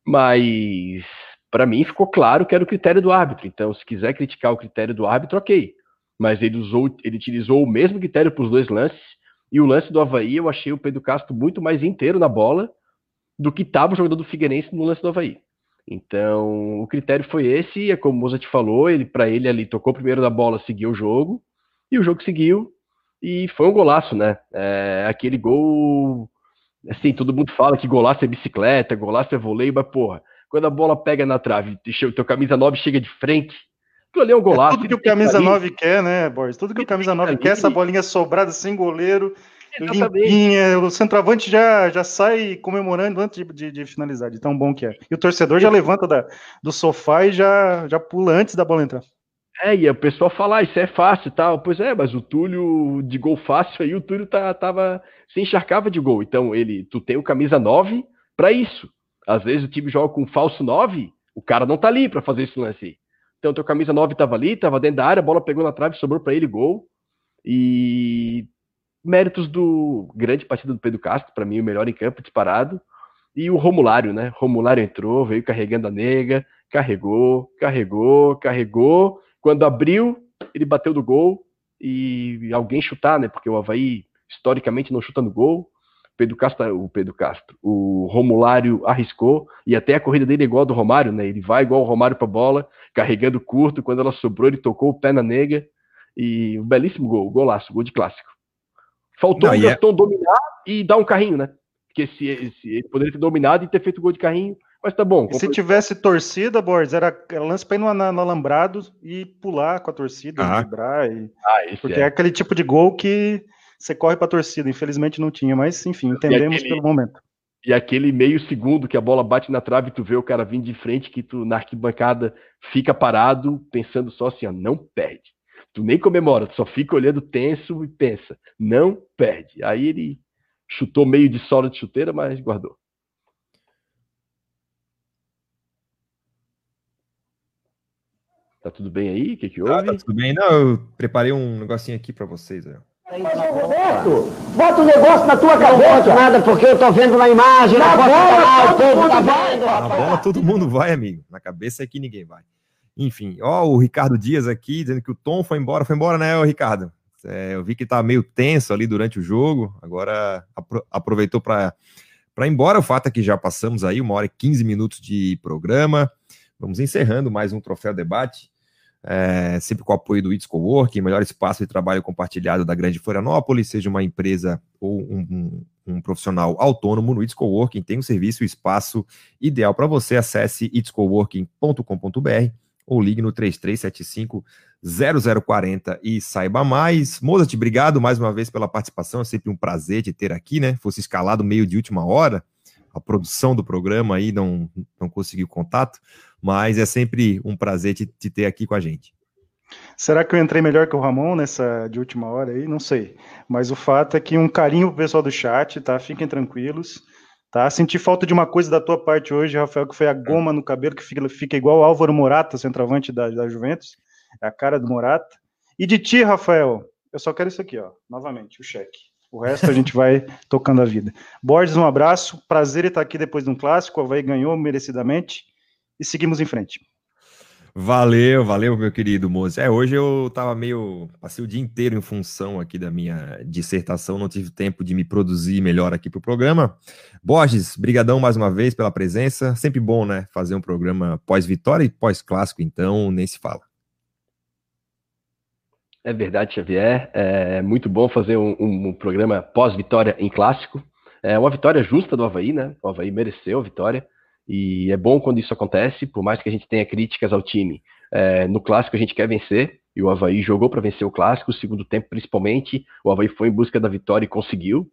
mas pra mim ficou claro que era o critério do árbitro. Então, se quiser criticar o critério do árbitro, ok. Mas ele usou, ele utilizou o mesmo critério para os dois lances. E o lance do Havaí, eu achei o Pedro Castro muito mais inteiro na bola do que estava o jogador do Figueirense no lance do Havaí. Então, o critério foi esse, e é como o Mozart falou, ele para ele ali tocou primeiro na bola, seguiu o jogo, e o jogo seguiu, e foi um golaço, né? É, aquele gol, assim, todo mundo fala que golaço é bicicleta, golaço é voleio, mas porra, quando a bola pega na trave, o teu camisa 9 chega de frente, aquilo ali é um É golaço. tudo que o camisa ali- 9 quer, né, Boris? Tudo que o camisa 9 quer, essa bolinha sobrada sem goleiro, Exatamente. limpinha. O centroavante já, já sai comemorando antes de, de- de finalizar, de tão bom que é. E o torcedor já levanta da- do sofá e já, já pula antes da bola entrar. É, e o pessoal fala, ah, isso é fácil e tal. Pois é, mas o Túlio de gol fácil aí, o Túlio tá, tava, se encharcava de gol. Então, ele, tu tem o camisa 9 pra isso. Às vezes o time joga com falso 9, o cara não tá ali pra fazer esse lance aí. Então, teu camisa 9 tava ali, tava dentro da área, a bola pegou na trave, sobrou pra ele gol. E méritos do grande partida do Pedro Castro, pra mim o melhor em campo, disparado. E o Romulário, né? Romulário entrou, veio carregando a nega, carregou, carregou, carregou. Quando abriu, ele bateu do gol e alguém chutar, né? Porque o Havaí historicamente não chuta no gol. Pedro Castro, o Pedro Castro, o Romulário arriscou e até a corrida dele é igual a do Romário, né? Ele vai igual o Romário para bola, carregando curto. Quando ela sobrou, ele tocou o pé na nega e um belíssimo gol, golaço, gol de clássico. Faltou Não, o e é- dominar e dar um carrinho, né? Porque se, se ele poderia ter dominado e ter feito gol de carrinho, mas tá bom. E se tivesse torcida, Boris, era, era lance pra ir no, na- no alambrado e pular com a torcida, Ah. vibrar. e- Ah, porque é. é aquele tipo de gol que você corre pra torcida. Infelizmente não tinha, mas enfim, entendemos aquele- pelo momento. E aquele meio segundo que a bola bate na trave e tu vê o cara vindo de frente, que tu na arquibancada fica parado, pensando só assim, ó, não perde. Tu nem comemora, tu só fica olhando tenso e pensa, não perde. Aí ele chutou meio de sola de chuteira, mas guardou. Tá tudo bem aí? O que, que Ah, houve? tá tudo bem? Não, eu preparei um negocinho aqui pra vocês. ó. Roberto, bota o negócio na tua Não cabeça. nada porque eu tô vendo na imagem, Na bola, o todo povo mundo tá vai. vendo, Na bola todo mundo vai, amigo. Na cabeça é que ninguém vai. Enfim, ó, o Ricardo Dias aqui dizendo que o Tom foi embora. Foi embora, né, Ricardo? É, eu vi que tá meio tenso ali durante o jogo. Agora apro- aproveitou para ir embora. O fato é que já passamos aí uma hora e 15 minutos de programa. Vamos encerrando mais um Troféu Debate. É, sempre com o apoio do It's Coworking, melhor espaço de trabalho compartilhado da Grande Florianópolis, seja uma empresa ou um, um- um profissional autônomo no It's Coworking, tem um serviço e espaço ideal para você. Acesse itscoworking.com.br ou ligue no 3375 0040 e saiba mais. Mozart, obrigado mais uma vez pela participação. É sempre um prazer te ter aqui, né? Fosse escalado meio de última hora. A produção do programa aí não, não conseguiu contato, mas é sempre um prazer te, te ter aqui com a gente. Será que eu entrei melhor que o Ramon nessa de última hora aí? Não sei. Mas o fato é que um carinho pro pessoal do chat, tá? Fiquem tranquilos. Tá? Senti falta de uma coisa da tua parte hoje, Rafael, que foi a goma no cabelo, que fica, fica igual o Álvaro Morata, centroavante da, da Juventus. É a cara do Morata. E de ti, Rafael, eu só quero isso aqui, ó. Novamente, o cheque. O resto a gente vai tocando a vida. Borges, um abraço. Prazer estar aqui depois de um clássico. O Havaí ganhou merecidamente. E seguimos em frente. Valeu, valeu, meu querido moço. É, hoje eu tava meio. Passei o dia inteiro em função aqui da minha dissertação, não tive tempo de me produzir melhor aqui pro programa. Borges, brigadão mais uma vez pela presença. Sempre bom, né? Fazer um programa pós-vitória e pós-clássico, então nem se fala. É verdade, Xavier. É muito bom fazer um, um- um programa pós-vitória em clássico. É uma vitória justa do Havaí, né? O Havaí mereceu a vitória. E é bom quando isso acontece, por mais que a gente tenha críticas ao time. É, no clássico a gente quer vencer, e o Havaí jogou para vencer o clássico, o segundo tempo principalmente. O Havaí foi em busca da vitória e conseguiu.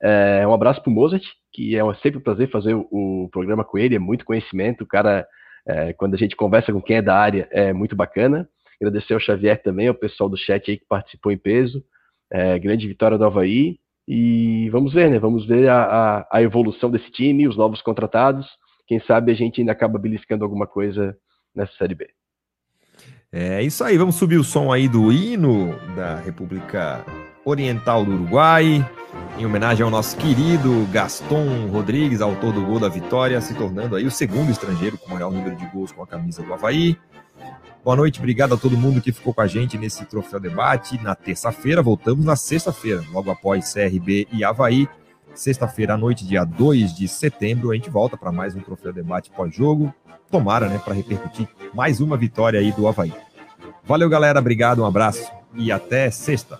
É, um abraço para o Mozart, que é sempre um prazer fazer o, o programa com ele, é muito conhecimento. O cara, é, quando a gente conversa com quem é da área, é muito bacana. Agradecer ao Xavier também, ao pessoal do chat aí que participou em peso. É, grande vitória do Havaí. E vamos ver, né? Vamos ver a, a, a evolução desse time, os novos contratados. Quem sabe a gente ainda acaba beliscando alguma coisa nessa Série B. É isso aí, vamos subir o som aí do hino da República Oriental do Uruguai, em homenagem ao nosso querido Gaston Rodrigues, autor do gol da vitória, se tornando aí o segundo estrangeiro com o maior número de gols com a camisa do Havaí. Boa noite, obrigado a todo mundo que ficou com a gente nesse Troféu Debate. Na terça-feira, voltamos na sexta-feira, logo após CRB e Havaí. Sexta-feira à noite, dia 2 de setembro, a gente volta para mais um Troféu Debate pós-jogo. Tomara, né, para repercutir mais uma vitória aí do Havaí. Valeu, galera, obrigado, um abraço e até sexta.